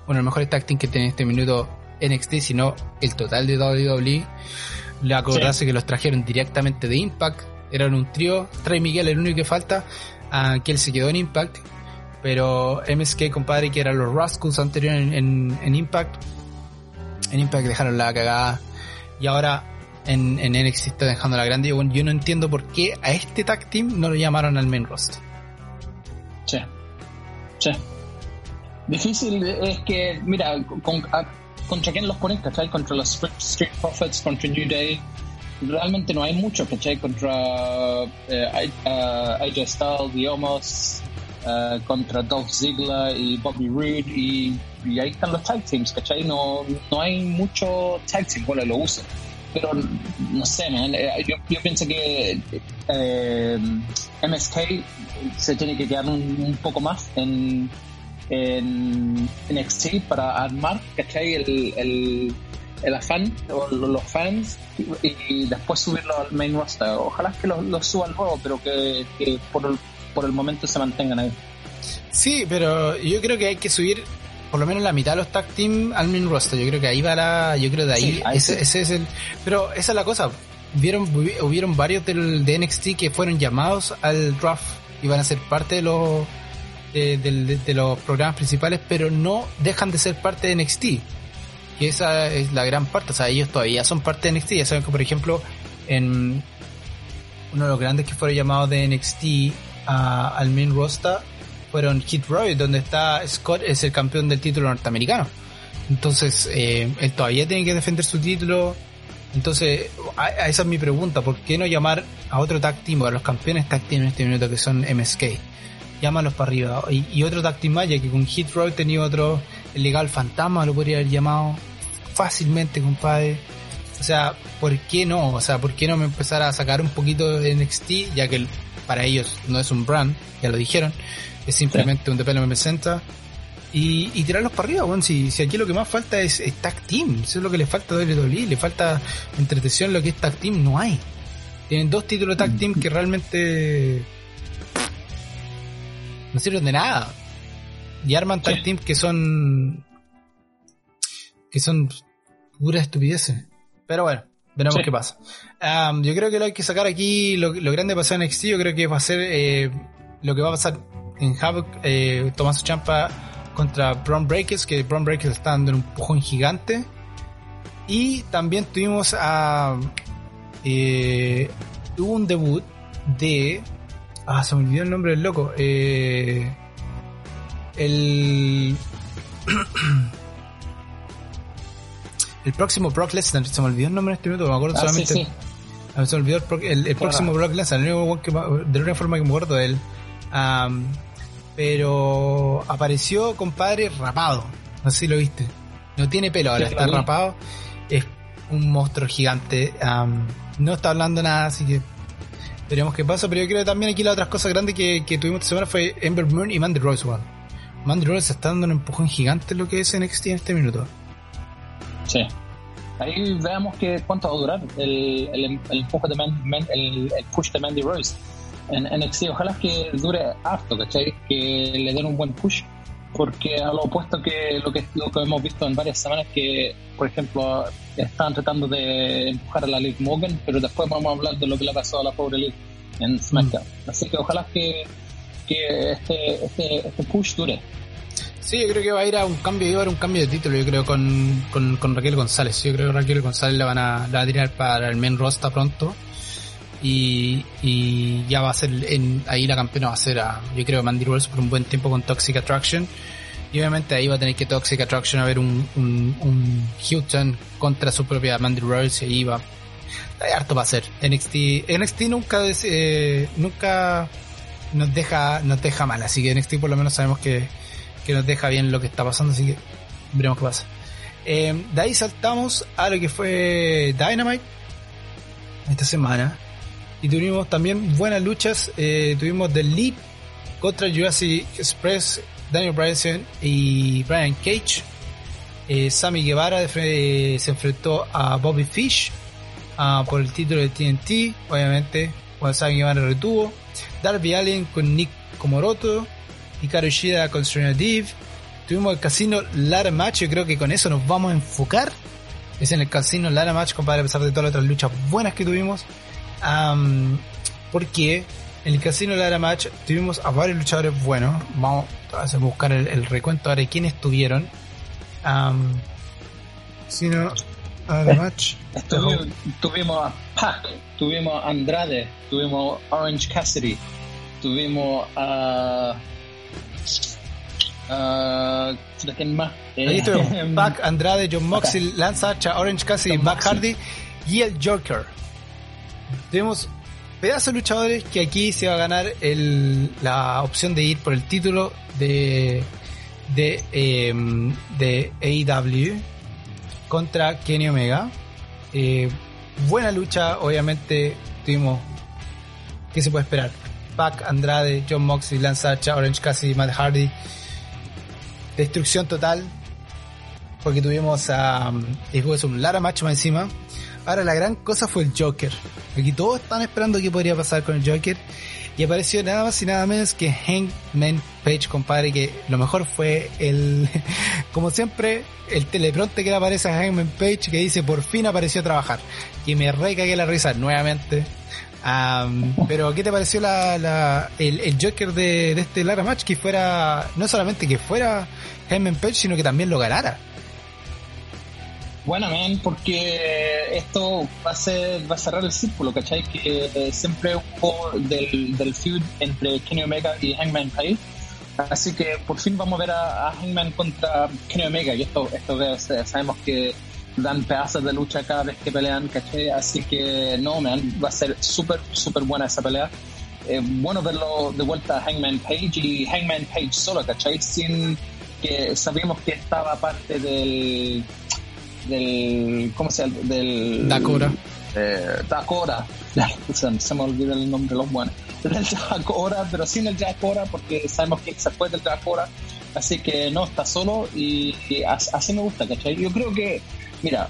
bueno, el mejor tag team que tiene en este minuto NXT, sino el total de WWE. Le acordase sí. que los trajeron directamente de Impact. Eran un trío. Trae Miguel, el único que falta, uh, que él se quedó en Impact. Pero MSK, compadre, que eran los Rascals anteriores en, Impact. En Impact dejaron la cagada. Y ahora en, en NXT está dejando la grande. Bueno, yo no entiendo por qué a este tag team no lo llamaron al main roster. Sí. Sí. Difícil es que, mira, con, a, contra quién los ponen, ¿cachai? Contra los Street Profits, contra New Day. Realmente no hay mucho, ¿cachai? Contra eh, AJ Styles, The Omos, uh, contra Dolph Ziggler y Bobby Roode y, y, ahí están los tag teams, ¿cachai? No, no hay mucho tag team, bueno, lo usan. Pero no sé, man, yo, yo pienso que eh, MSK se tiene que quedar un, poco más en, en NXT para armar, ¿cachai? El, el, el afán o los fans y, después subirlo al main roster. Ojalá que los lo suban luego, pero que, por, el, por el momento se mantengan ahí. Sí, pero yo creo que hay que subir por lo menos la mitad de los tag team al main roster. Yo creo que ahí va la, yo creo de ahí, ese, es el, pero esa es la cosa. Vieron, hubieron varios del, de NXT que fueron llamados al draft y van a ser parte de los, de, los programas principales, pero no dejan de ser parte de NXT. Y esa es la gran parte, o sea, ellos todavía son parte de NXT. Ya saben que, por ejemplo, en uno de los grandes que fueron llamados de NXT al main roster fueron Hit Roy, donde está Scott, es el campeón del título norteamericano. Entonces, eh, él todavía tiene que defender su título. Entonces, esa es mi pregunta, ¿por qué no llamar a otro tag team, a los campeones tag team en este minuto que son MSK? Llámalos para arriba. Y, otro tag team más, ya que con Hit Roy tenía otro, el legal fantasma lo podría haber llamado fácilmente, compadre. O sea, ¿por qué no? O sea, ¿por qué no me empezar a sacar un poquito de NXT, ya que para ellos no es un brand, ya lo dijeron, es simplemente un DPLM 60 y, y tirarlos para arriba, bueno, si, si aquí lo que más falta es, tag team, eso es lo que le falta a WWE, le falta entretención, lo que es tag team no hay. Tienen dos títulos de tag team que realmente no sirven de nada. Y arman tag team que son que son puras estupideces. Pero bueno, veremos qué pasa. yo creo que lo hay que sacar aquí, lo, lo grande pasar en NXT, yo creo que va a ser eh, lo que va a pasar en Havoc, eh, Tomás Champa contra Braun Breakers, que Braun Breakers está dando un empujón gigante. Y también tuvimos a. Eh, hubo un debut de. Ah, se me olvidó el nombre del loco. Eh, el. [clears throat] el próximo Brock Lesnar, se me olvidó el nombre de este minuto, me acuerdo ah, solamente. Sí, ah, Se me olvidó el, el, próximo Brock Lesnar, de la única forma que me acuerdo de él. pero apareció, compadre, rapado. No sé si lo viste. No tiene pelo ahora, está rapado. Es un monstruo gigante. no está hablando nada, así que veremos qué pasa. Pero yo creo que también aquí las otras cosas grandes que, tuvimos esta semana fue Ember Moon y Mandy Rose One. Mandy Rose está dando un empujón gigante en lo que es NXT en este minuto. Sí. Ahí veamos que cuánto va a durar el, el, el empuje de el, el, push de Mandy Rose en NXT. Ojalá que dure harto, ¿cachai? Que le den un buen push. Porque a lo opuesto que lo que, lo que hemos visto en varias semanas, que por ejemplo están tratando de empujar a la Liv Morgan, pero después vamos a hablar de lo que le ha pasado a la pobre Liv en SmackDown. Mm. Así que ojalá que, que este, este, este push dure. Sí, yo creo que va a ir a un cambio, iba a haber un cambio de título, yo creo, con, con, Raquel González. Yo creo que Raquel González la van a, la a tirar para el main roster pronto. Y, y ya va a ser, en, ahí la campeona va a ser, a, yo creo, Mandy Rose por un buen tiempo con Toxic Attraction. Y obviamente ahí va a tener que Toxic Attraction a ver un, un, un Houston contra su propia Mandy Rose y ahí va. Hay harto va a ser. NXT, NXT nunca, eh, nunca nos deja, nos deja mal, así que NXT por lo menos sabemos que, que nos deja bien lo que está pasando, así que veremos qué pasa. Eh, de ahí saltamos a lo que fue Dynamite esta semana. Y tuvimos también buenas luchas. Eh, tuvimos The Lead contra Jurassic Express, Daniel Bryan y Brian Cage. Eh, Sammy Guevara se enfrentó a Bobby Fish ah, por el título de TNT. Obviamente, cuando Sammy Guevara retuvo. Darby Allen con Nick Komoroto. Hikaru Shida con Serena Dev. Tuvimos el casino Lara Match. Yo creo que con eso nos vamos a enfocar. Es en el casino Lara Match, compadre, a pesar de todas las otras luchas buenas que tuvimos. porque en el casino Lara Match tuvimos a varios luchadores buenos. Vamos a buscar el, recuento ahora de quiénes estuvieron. Um, casino Lara Match. Tuvimos, a Pac, tuvimos a Andrade, tuvimos a Orange Cassidy, tuvimos a. Uh, ¿Quién más? Ahí eh, Pac, [laughs] Andrade, John Moxley, Lance Archer, Orange Cassidy, Matt Hardy y el Joker. Tenemos pedazos de luchadores que aquí se va a ganar el, la opción de ir por el título de de, em, de AEW contra Kenny Omega. Eh, buena lucha, obviamente tuvimos. ¿Qué se puede esperar? Pac, Andrade, John Moxley, Lance Archer, Orange Cassidy, Matt Hardy. Destrucción total. porque tuvimos a. después un Lara match más encima. Ahora la gran cosa fue el Joker. Aquí todos están esperando qué podría pasar con el Joker. Y apareció nada más y nada menos que Hangman Page, compadre, que lo mejor fue el, [laughs] como siempre, el telepronte que le aparece a Hangman Page que dice por fin apareció a trabajar. Y me recagué la risa nuevamente. Pero ¿qué te pareció la, el, Joker de, este Lara Match? Que fuera, no solamente que fuera Hangman Page, sino que también lo ganara. Bueno, man, porque esto va a ser, va a cerrar el círculo, ¿cachai? Que eh, siempre hubo del, del feud entre Kenny Omega y Hangman Page. Así que por fin vamos a ver a, Hangman contra Kenny Omega. Y esto, esto sabemos que dan pedazos de lucha cada vez que pelean, ¿cachai? Así que no, man, va a ser súper, súper buena esa pelea. Eh, bueno verlo de vuelta a Hangman Page y Hangman Page solo, ¿cachai? Sin que sabíamos que estaba parte del del ¿cómo se llama? del Dakora eh, Dakora [laughs] se me olvidó el nombre de los buenos del Dakora pero sin el Dakora porque sabemos que se fue del Dakora así que no está solo y, así me gusta ¿cachai? yo creo que mira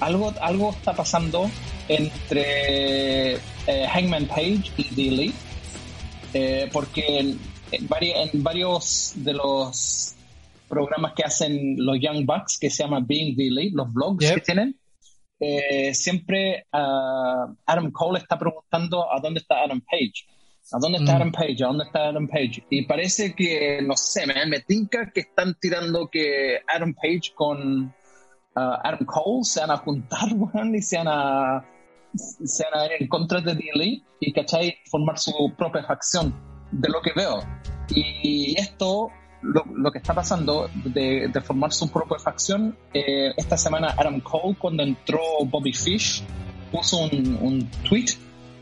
algo algo está pasando entre eh, Hangman Page y The Elite eh, porque en, en varios de los programas que hacen los Young Bucks que se llama Being the Elite, los vlogs que tienen. Eh, siempre uh, Adam Cole está preguntando a dónde está Adam Page. ¿A dónde está mm. Adam Page? ¿A dónde está Adam Page? Y parece que, no sé, me, me tinca que están tirando que Adam Page con uh, Adam Cole se van a juntar, [laughs] y se van a, se van a ir en contra de Elite y, ¿cachai? Formar su propia facción, de lo que veo. Y esto lo, que está pasando de, formar su propia facción. Eh, esta semana Adam Cole, cuando entró Bobby Fish, puso un, un tweet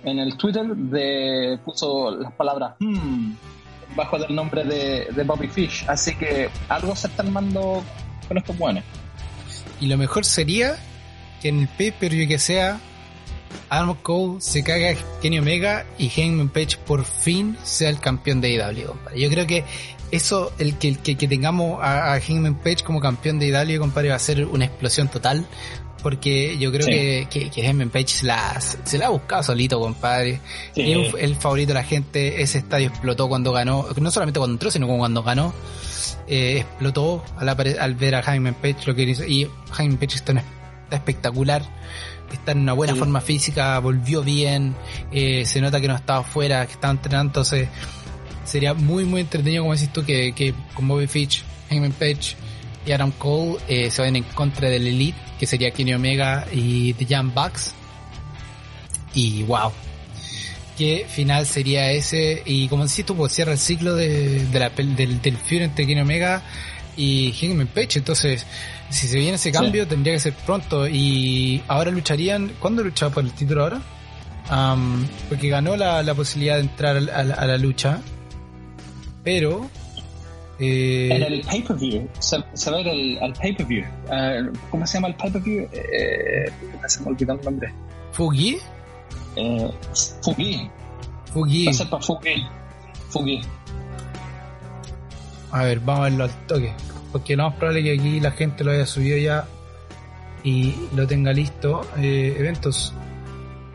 en el Twitter de puso las palabras hmm, bajo el nombre de, Bobby Fish. Así que algo se está armando con estos buenos. Y lo mejor sería que en el pay-per-view que sea Adam Cole se caga Kenny Omega y Hangman Page por fin sea el campeón de IW, Yo creo que eso, el que, que, tengamos a, a Hangman Page como campeón de IW, compadre, va a ser una explosión total. Porque yo creo que, que, que Hangman Page se la, se la ha buscado solito, compadre. Es el favorito de la gente. Ese estadio explotó cuando ganó. No solamente cuando entró, sino cuando ganó. Eh, explotó al, al, ver a Hangman Page lo que hizo. Y Hangman Page está, espectacular. Está en una buena forma física, volvió bien. Eh, se nota que no estaba fuera, que estaba entrenando. Entonces, sería muy, muy entretenido, como decís tú, que, que con Bobby Fitch, Hangman Page y Adam Cole eh, se vayan en contra del Elite, que sería Kenny Omega y The Young Bucks. Y wow, qué final sería ese. Y como decís tú, pues cierra el ciclo de, la, del, del feud entre Kenny Omega y Hangman Page. Entonces, si se viene ese cambio, tendría que ser pronto. Y ahora lucharían. ¿Cuándo luchaba por el título ahora? porque ganó la, la posibilidad de entrar a la lucha pero... Eh, en el pay-per-view, se, se, va a ir al, pay-per-view. Uh, ¿Cómo se llama el pay-per-view? Eh, se me olvidó el nombre. ¿Fugi? Eh, Fugi. Fugi. Va a ser para Fugi. Fugi. A ver, vamos a verlo al toque. Porque lo más probable que aquí la gente lo haya subido ya y lo tenga listo. Eh, eventos.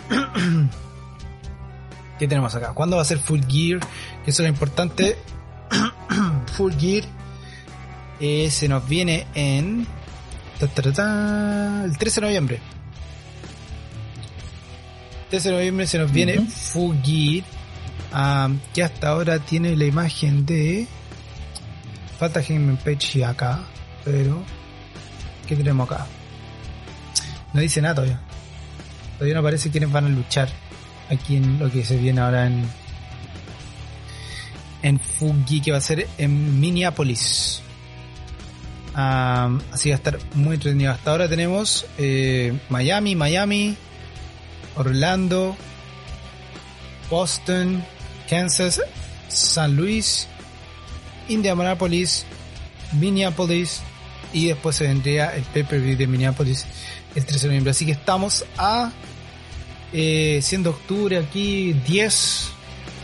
[clears throat] ¿Qué tenemos acá? ¿Cuándo va a ser Full Gear? Eso es lo importante. [clears throat] Full Gear eh, se nos viene en el 13 de noviembre. 13 de noviembre se nos viene Full Gear que hasta ahora tiene la imagen de falta Hangman Page acá pero ¿qué tenemos acá? no dice nada todavía todavía no aparece quiénes van a luchar aquí en lo que se viene ahora en en Fugi, que va a ser en Minneapolis. así va a estar muy entretenido. Hasta ahora tenemos eh, Miami, Miami, Orlando, Boston, Kansas, San Luis, Indianapolis, Minneapolis y después se vendría el pay-per-view de Minneapolis el 13 de noviembre. Así que estamos a eh, siendo octubre aquí 10,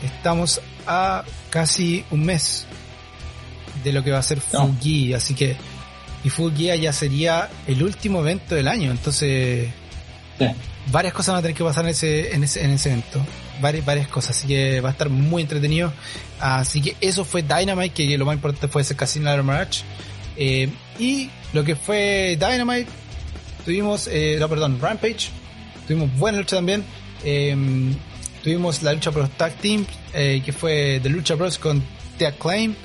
estamos a casi un mes de lo que va a ser Fugi, así que y Gear ya sería el último evento del año. Entonces, varias cosas van a tener que pasar en ese, en ese, en ese evento. Varias, varias cosas, así que va a estar muy entretenido. Así que eso fue Dynamite, que lo más importante fue ese Casino March. Eh, y lo que fue Dynamite, tuvimos, eh, no, perdón, Rampage, tuvimos buena lucha también. Eh, tuvimos la lucha por los tag teams, eh, que fue The Lucha Bros con The Acclaim.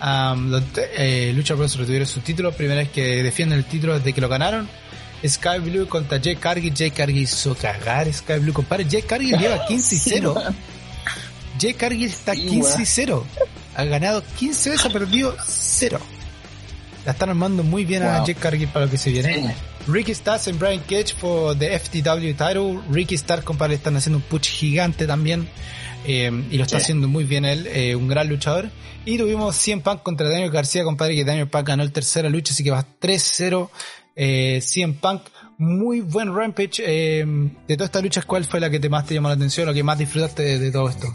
Um, los, eh, Lucha Bros retuvieron su título, primera vez que defienden el título desde que lo ganaron. Sky Blue contra Jay Cargill. Jay Cargill hizo cagar Sky Blue, compadre. Jay Cargill lleva [laughs] 15 y 0. Jay Cargill está 15 y 0. Ha ganado 15 veces, ha perdido 0. La están armando muy bien a Jay Cargill para lo que se viene. Ricky Starks y Brian Cage por the FTW title. Ricky Starks, compadre, están haciendo un push gigante también. Eh, y lo está haciendo muy bien él, eh, un gran luchador. Y tuvimos 100 Punk contra Daniel García, compadre, que Daniel Punk ganó el tercera lucha, así que va 3-0. Eh, 100 Punk, muy buen Rampage. Eh, de todas estas luchas, ¿cuál fue la que te más te llamó la atención, lo que más disfrutaste de todo esto?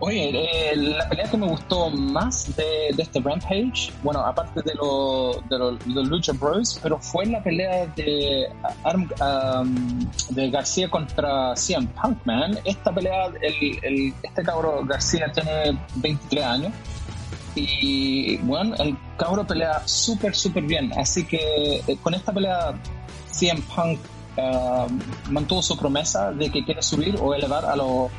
Oye, eh, la pelea que me gustó más de, este Rampage, bueno, aparte de los de Lucha Bros, pero fue la pelea de, um, de García contra CM Punk, man. Esta pelea, el, este cabro García tiene 23 años y, bueno, el cabro pelea súper, súper bien. Así que eh, con esta pelea, CM Punk uh, mantuvo su promesa de que quiere subir o elevar a los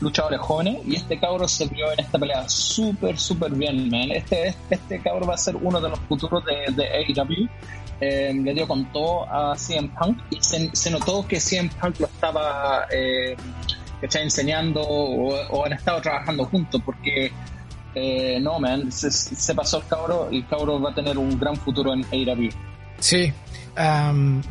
luchadores jóvenes y este cabro se vio en esta pelea súper, súper bien, man. Este, este cabro va a ser uno de los futuros de, de AEW. Eh, le dio con todo a CM Punk y se, notó que CM Punk lo estaba eh, enseñando o, han estado trabajando juntos porque eh, no, man, se, se, pasó el cabro el cabro va a tener un gran futuro en AEW. Sí,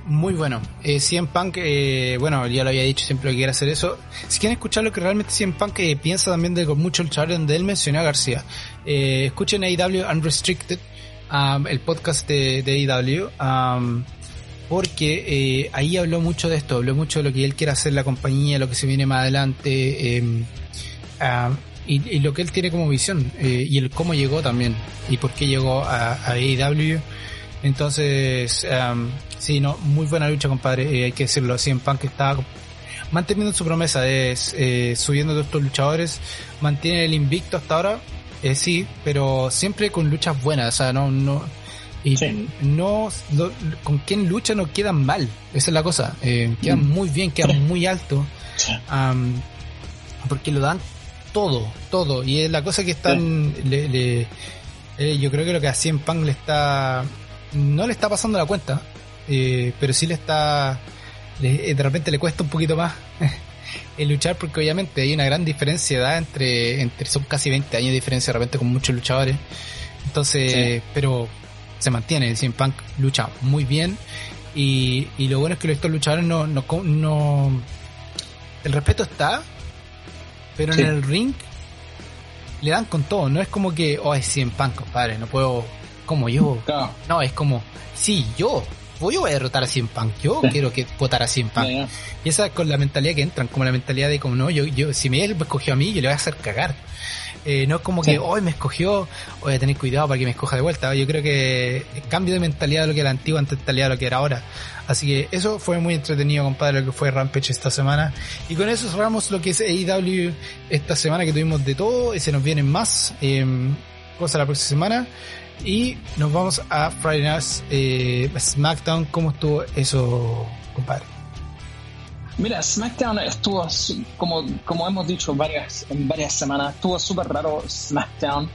muy bueno. Eh, CM Punk, eh, bueno, ya lo había dicho siempre que quiere hacer eso. Si quieren escuchar lo que realmente CM Punk eh, piensa también de con mucho el donde él mencionó a García, eh, escuchen AEW Unrestricted, el podcast de, de AEW, porque eh, ahí habló mucho de esto, habló mucho de lo que él quiere hacer la compañía, lo que se viene más adelante. Em, y, lo que él tiene como visión y el cómo llegó también y por qué llegó a, a AEW entonces, um, sí, no, muy buena lucha, compadre. Eh, hay que decirlo así en Punk está manteniendo su promesa de eh, subiendo a estos luchadores. Mantiene el invicto hasta ahora, eh, sí, pero siempre con luchas buenas. O sea, no, no. Y no, con quien lucha no quedan mal. Esa es la cosa. Eh, quedan mm. muy bien, quedan muy alto. porque lo dan todo, todo. Y es la cosa que están. Le, yo creo que lo que a Cien Punk le está no le está pasando la cuenta, eh, pero sí le está, eh, de repente le cuesta un poquito más [laughs] el luchar porque obviamente hay una gran diferencia de edad entre, entre son casi 20 años de diferencia de repente con muchos luchadores. Entonces, pero se mantiene, el CM Punk lucha muy bien y, y lo bueno es que estos luchadores no, no, no el respeto está, pero en el ring le dan con todo, no es como que, oh, es 100 Punk, compadre, no puedo como yo. No, es como, sí, yo. Voy a derrotar a Cien Punk, yo quiero que votar a Cien Punk. Y esa es con la mentalidad que entran, como la mentalidad de como no, yo, yo, si me escogió a mí, yo le voy a hacer cagar. Eh, no es como que hoy me escogió, voy a tener cuidado para que me escoja de vuelta. Yo creo que cambio de mentalidad de lo que era la antigua mentalidad de lo que era ahora. Así que eso fue muy entretenido, compadre, lo que fue Rampage esta semana. Y con eso cerramos lo que es AEW esta semana que tuvimos de todo y se nos vienen más eh, cosas la próxima semana. Y nos vamos a Friday Night eh, SmackDown. ¿Cómo estuvo eso, compadre? Mira, SmackDown estuvo, como, como hemos dicho varias, en varias semanas, estuvo súper raro SmackDown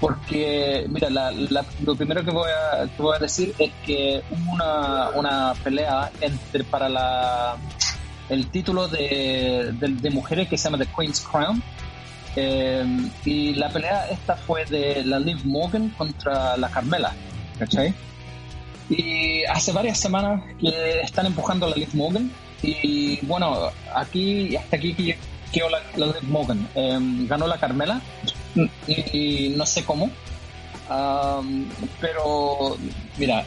porque, mira, lo primero que voy, a, voy a decir es que hubo una, una pelea entre para la el título de, de, mujeres que se llama The Queen's Crown eh, y la pelea esta fue de la Liv Morgan contra la Carmela, ¿cachai? Y hace varias semanas que están empujando a la Liv Morgan y bueno, aquí hasta aquí quedó la, la Liv Morgan. Em, ganó la Carmela y, no sé cómo, pero mira,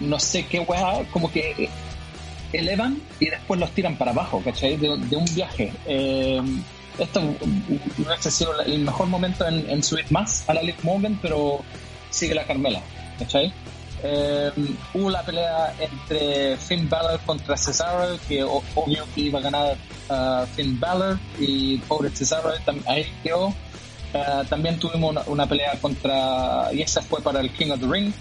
no sé qué weá, como que elevan y después los tiran para abajo, ¿cachai? De, un viaje. Eh, esto ha sido el mejor momento en, subir más a la Liv Morgan, pero sigue la Carmela. ¿cachai? Eh, hubo la pelea entre Finn Balor contra Cesaro, que obvio que iba a ganar uh, Finn Balor y pobre Cesaro ahí quedó. Uh, también tuvimos una, pelea contra, y esa fue para el King of the Ring.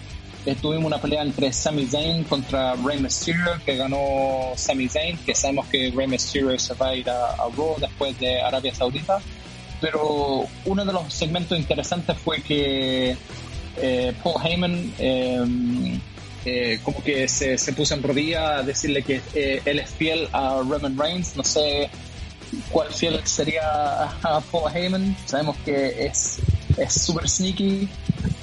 Eh, tuvimos una pelea entre Sami Zayn contra Rey Mysterio, que ganó Sami Zayn, que sabemos que Rey Mysterio se va a ir a, a Raw después de Arabia Saudita. Pero uno de los segmentos interesantes fue que eh, Paul Heyman em, eh, como que se, se, puso en rodilla a decirle que eh, él es fiel a Roman Reigns. No sé cuál fiel sería a Paul Heyman. Sabemos que es es súper sneaky.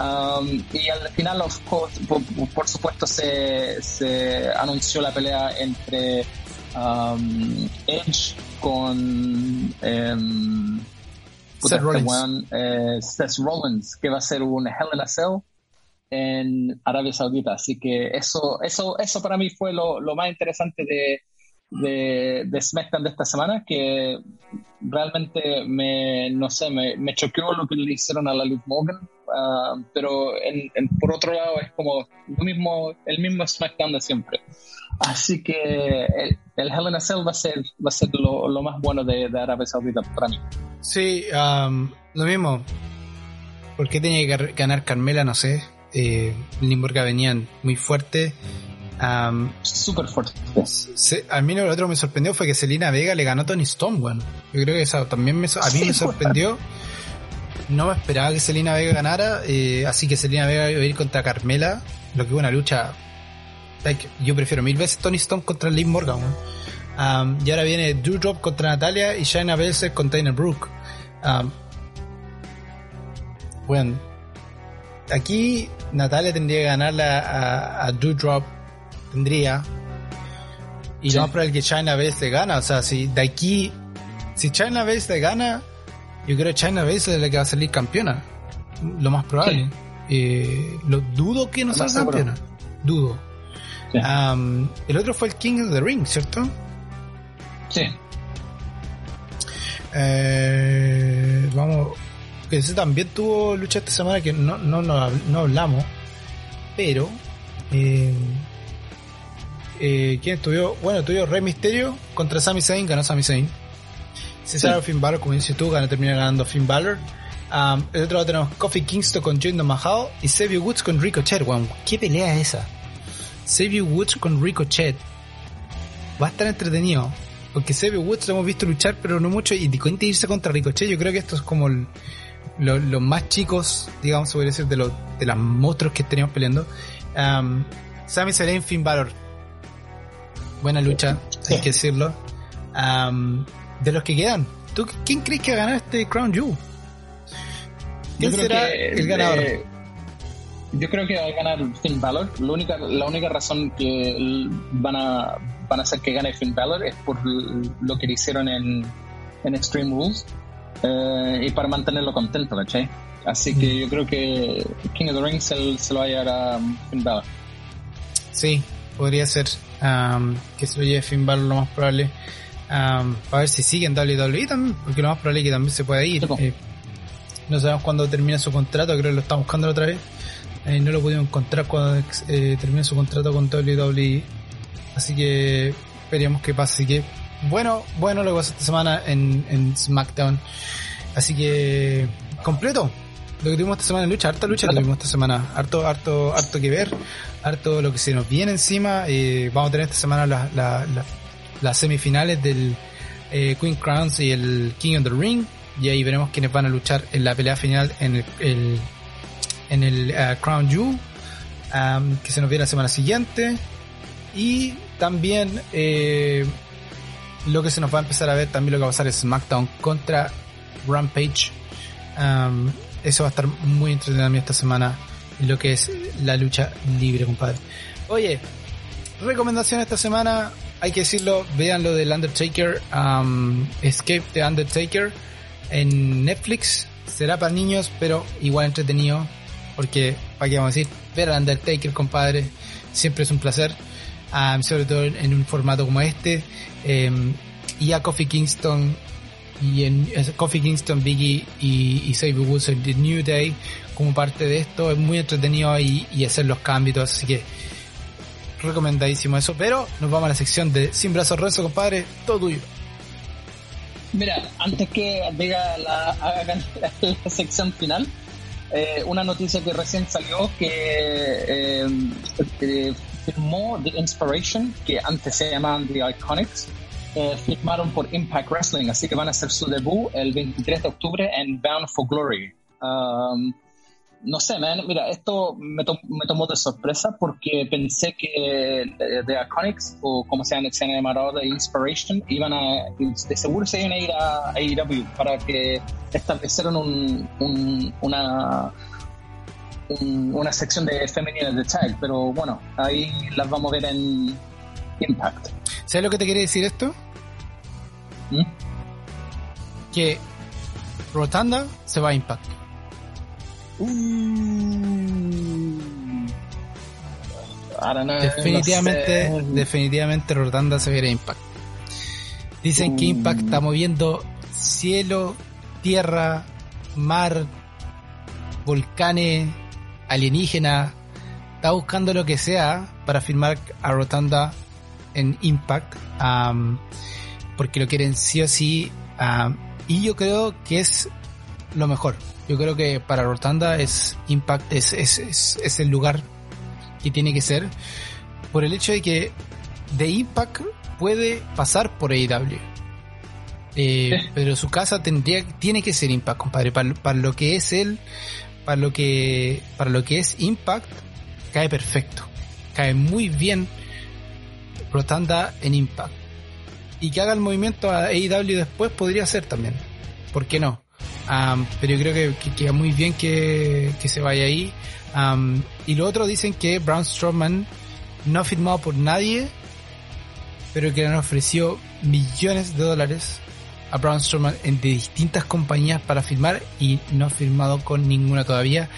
Um, y al final, of course, por, supuesto, se, se, anunció la pelea entre um, Edge con um, Seth, Rollins. Eh, Seth Rollins, que va a ser un Hell in a Cell en Arabia Saudita. Así que eso, eso, eso para mí fue lo, lo más interesante de, de, de, SmackDown de esta semana, que realmente me, no sé, me, me choqueó lo que le hicieron a la Liv Morgan, uh, pero en, por otro lado es como lo mismo, el mismo SmackDown de siempre. Así que el, el Hell in a Cell va a ser, va a ser lo, lo más bueno de, de Arabia Saudita para mí. Sí, um, lo mismo. ¿Por qué tenía que ganar Carmela? No sé. Eh, Limburga venían muy fuerte. Um, Súper fuerte. a mí lo otro me sorprendió fue que Selena Vega le ganó a Tony Storm, bueno. Yo creo que eso también me, a mí me sorprendió. No me esperaba que Selena Vega ganara, eh, así que Selena Vega iba a ir contra Carmela, lo que fue una lucha. yo prefiero mil veces Tony Storm contra Liv Morgan. Um, y ahora viene Drop contra Natalia y Shayna Baszler contra Dana Brooke. Um, bueno, aquí Natalia tendría que ganarle a, a Drop tendría. Y no para el que China Baszler gana. O sea, si de aquí, si China Baszler gana, yo creo que China Baszler es la que va a salir campeona. Lo más probable. Eh, lo dudo que no salga campeona. Dudo. Um, el otro fue el King of the Ring, ¿cierto? Sí. Eh, vamos, que ese también tuvo lucha esta semana que no, no, no, hablamos, pero eh, eh, ¿quién estuvo? Bueno, estuvo Rey Misterio contra Sami Zayn, ganó Sami Zayn. Cesaro Finn Balor, como dices tú, gana, termina ganando Finn Balor. Um, el otro lado tenemos Kofi Kingston con Jinder Mahal y Xavier Woods con Ricochet. Wow, ¿qué pelea es esa? Xavier Woods con Ricochet. Va a estar entretenido. Porque Xavier Woods lo hemos visto luchar, pero no mucho. Y de irse contra Ricochet, yo creo que esto es como los más chicos, digamos, se puede decir, de, los de los monstruos que teníamos peleando. Um, Sami Zayn, Finn Balor. Buena lucha, hay que decirlo. Um, de los que quedan, ¿tú quién crees que va a ganar este Crown Jewel? ¿Quién será el ganador? Eh, yo creo que va a ganar Finn Balor. La única, la única razón que van a, van a hacer que gane Finn Balor es por lo que le hicieron en, en Extreme Rules eh, y para mantenerlo contento, ¿cachai? Así que mm. yo creo que King of the Ring se, se lo va a llevar a Finn Balor. Sí, podría ser um, que se lo lleve Finn Balor lo más probable. Um, para ver si sigue en WWE también, porque lo más probable es que también se pueda ir. Eh, no sabemos cuándo termina su contrato, creo que lo estamos buscando otra vez. Eh, no lo pudimos encontrar cuando eh, terminó su contrato con WWE. Así que esperemos que pase. Así que bueno, bueno lo que pasó esta semana en, en SmackDown. Así que completo. Lo que tuvimos esta semana en lucha, harta lucha lo tuvimos esta semana, harto, harto, harto que ver, harto lo que se nos viene encima. Eh, vamos a tener esta semana las semifinales del eh, Queen Crowns y el King of the Ring. Y ahí veremos quiénes van a luchar en la pelea final en el en el uh, Crown Jewel, um, que se nos viene la semana siguiente. Y también eh, lo que se nos va a empezar a ver, también lo que va a pasar es SmackDown contra Rampage. Um, eso va a estar muy entretenido esta semana, lo que es la lucha libre, compadre. Oye, recomendación esta semana, hay que decirlo, vean lo del Undertaker, um, Escape the Undertaker en Netflix. Será para niños, pero igual entretenido porque, ¿para qué vamos a decir? Ver a Undertaker, compadre, siempre es un placer, sobre todo en un formato como este. Y a Kofi Kingston y en Coffee Kingston, Biggie y, y Xavier Woods The New Day como parte de esto. Es muy entretenido ahí y hacer los cambios, así que recomendadísimo eso. Pero nos vamos a la sección de Sin Brazos Rezo, compadre, todo tuyo. Mira, antes que diga la, [laughs] la sección final, eh, una noticia que recién salió que eh, firmó The Inspiration, que antes se llamaban The Iconics, firmaron por Impact Wrestling, así que van a hacer su debut el 23 de octubre en Bound for Glory. Um, no sé, man, mira, esto me, tomó de sorpresa porque pensé que The Iconics, o como se han, se han llamado The Inspiration, iban a, de seguro se iban a ir a AEW para que establecieran un, una, una sección de femenina de tag, pero bueno, ahí las vamos a ver en Impact. ¿Sabes lo que te quiere decir esto? ¿Mm? Que Rotanda se va a Impact. Uh, definitivamente, definitivamente Rotanda se viene a Impact. Dicen que Impact está moviendo cielo, tierra, mar, volcanes, alienígenas. Está buscando lo que sea para firmar a Rotanda en Impact. Porque lo quieren sí o sí. y yo creo que es lo mejor. Yo creo que para Rotanda es Impact, es, es, es, el lugar que tiene que ser. Por el hecho de que de Impact puede pasar por AEW. Eh, pero su casa tendría, tiene que ser Impact, compadre. Para, para, lo que es él, para lo que, para lo que es Impact, cae perfecto. Cae muy bien Rotanda en Impact. Y que haga el movimiento a AEW después podría ser también. ¿Por qué no? pero yo creo que, queda muy bien que, se vaya ahí. y lo otro dicen que Braun Strowman no ha firmado por nadie, pero que le han ofrecido millones de dólares a Braun Strowman de distintas compañías para firmar y no ha firmado con ninguna todavía.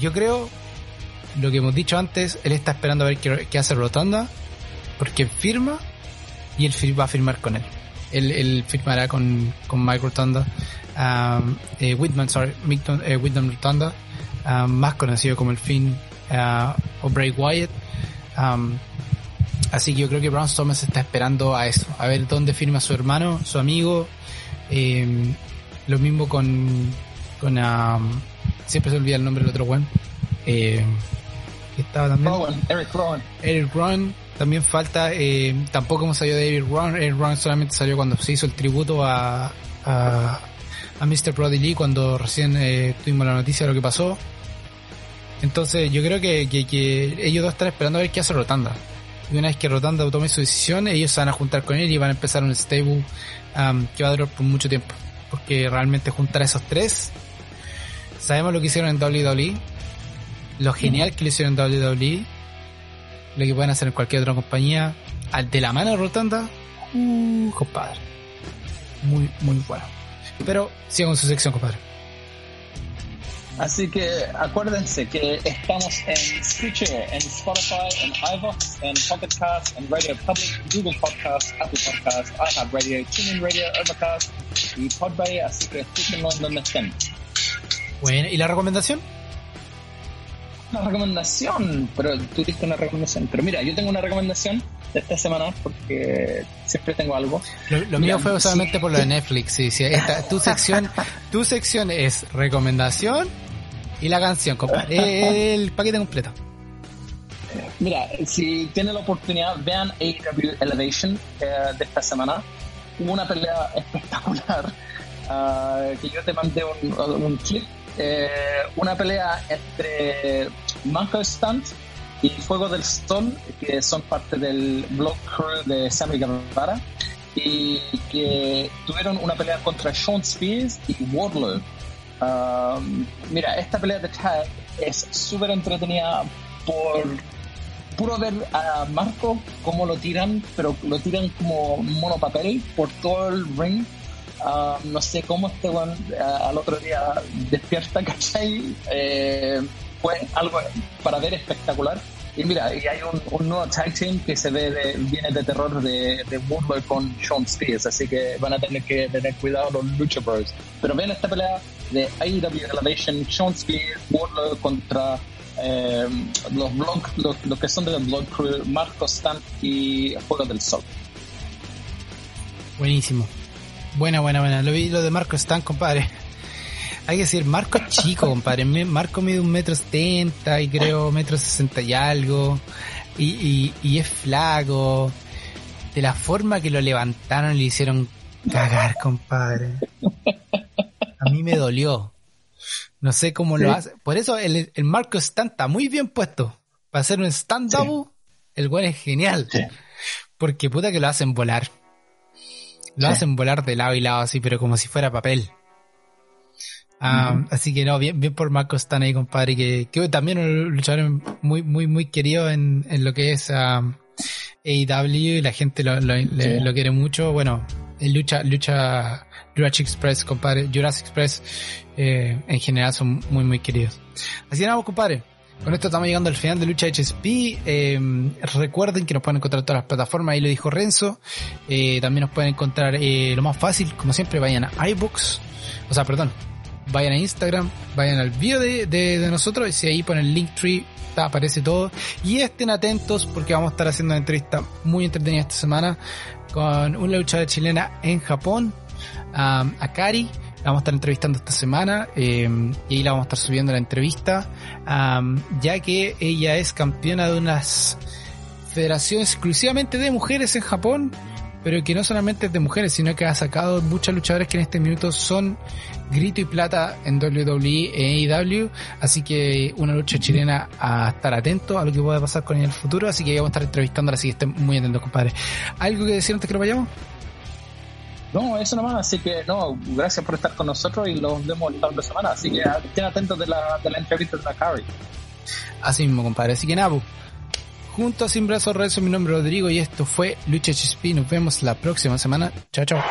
Yo creo, lo que hemos dicho antes, él está esperando a ver qué, hace Rotanda, porque firma y él va a firmar con él. Él, firmará con, con Mike Rotanda um, eh, Whitman, sorry, eh, Whitman Rotunda, um, más conocido como el Finn uh, o Bray Wyatt. Um, así que yo creo que Braun Thomas está esperando a eso, a ver dónde firma su hermano, su amigo. Eh, lo mismo con, con siempre se olvida el nombre del otro one. Estaba también. Eric Rowan. Eric Rowan. También falta, eh, tampoco hemos salido de Eric Rowan. Eric Rowan solamente salió cuando se hizo el tributo a, a, a Mr. Brody Lee cuando recién eh, tuvimos la noticia de lo que pasó. Entonces yo creo que, ellos dos están esperando a ver qué hace Rotanda. Y una vez que Rotanda tome su decisión, ellos se van a juntar con él y van a empezar un stable um, que va a durar por mucho tiempo. Porque realmente juntar a esos tres, sabemos lo que hicieron en WWE, lo genial que lo hicieron en WWE, lo que pueden hacer en cualquier otra compañía, al de la mano de Rotanda, uh, compadre. Muy, muy bueno. Pero sigan con su sección, compadre. Así que acuérdense que estamos en Stitcher, en Spotify, en iVoox, en Pocket Cast, en Radio Public, Google Podcast, Apple Podcast, iHeartRadio, TuneIn Radio, Overcast y Podbay, así que escúchenlo donde estén. Bueno, ¿y la recomendación? Una recomendación, pero tú diste una recomendación. Pero mira, yo tengo una recomendación de esta semana porque siempre tengo algo. Lo, mío fue solamente por lo de Netflix. Sí, sí, tu sección, tu sección es recomendación y la canción, el paquete completo. Mira, si tienen la oportunidad, vean AEW Elevation eh, de esta semana. Hubo una pelea [laughs] espectacular uh, que yo te mandé un, un clip. Eh, una pelea entre Manko Stunt y Fuego del Sol, que son parte del blog crew de Sammy Guevara, y que tuvieron una pelea contra Sean Spears y Wardlow. Um, mira, esta pelea de tag es súper entretenida por puro ver a Marco cómo lo tiran, pero lo tiran como monopapel por todo el ring. Um, no sé cómo este one uh, al otro día despierta, [laughs] ¿cachai? Eh, fue algo para ver espectacular. Y mira, y hay un, nuevo tag team que se ve de, viene de terror de, de con Sean Spears, así que van a tener que tener cuidado los Lucha Bros. Pero ven esta pelea de AEW Elevation, Sean Spears, Wardlow contra eh, los, blog, los, que son de los Blog Crew, Marco Stamp y Juego del Sol. Buenísimo. Buena, buena, buena. Lo vi lo de Marco Stamp, compadre. Hay que decir, Marco es chico, compadre. Marco mide un metro setenta y creo metro sesenta y algo. Y, y, es flaco. De la forma que lo levantaron le hicieron cagar, compadre. A mí me dolió. No sé cómo lo hace. Por eso el, el Marco Stand está muy bien puesto. Para hacer un stand-up, el güey es genial. Porque puta que lo hacen volar. Lo hacen volar de lado y lado así, pero como si fuera papel. Así que no, bien, bien por Marco están ahí, compadre, que, que también un luchador muy, muy, muy querido en, en lo que es AEW y la gente lo, lo, quiere mucho. Bueno, en lucha, lucha Jurassic Express, compadre, Jurassic Express eh, en general son muy, muy queridos. Así que nada, compadre. Con esto estamos llegando al final de Lucha HSP. Eh, recuerden que nos pueden encontrar en todas las plataformas, ahí lo dijo Renzo. Eh, también nos pueden encontrar eh, lo más fácil, como siempre, vayan a iBooks. O sea, perdón, vayan a Instagram, vayan al video de, de, nosotros y si ahí ponen Linktree aparece todo. Y estén atentos porque vamos a estar haciendo una entrevista muy entretenida esta semana con una luchadora chilena en Japón, Akari. La vamos a estar entrevistando esta semana em, y ahí la vamos a estar subiendo la entrevista, um, ya que ella es campeona de unas federaciones exclusivamente de mujeres en Japón pero que no solamente es de mujeres, sino que ha sacado muchas luchadoras que en este minuto son grito y plata en WWE e AEW, así que una lucha chilena a estar atento a lo que pueda pasar con ella en el futuro, así que vamos a estar entrevistándola, así que estén muy atentos, compadre. ¿Algo que decir antes que nos vayamos? No, eso nomás, así que no, gracias por estar con nosotros y los vemos la otra semana, así que estén atentos de la, entrevista de la Carrie. Así mismo, compadre, así que nada, pues, Junto a Sin Brazos Rezo, mi nombre es Rodrigo y esto fue Lucha HSP. Nos vemos la próxima semana. Chao, chao.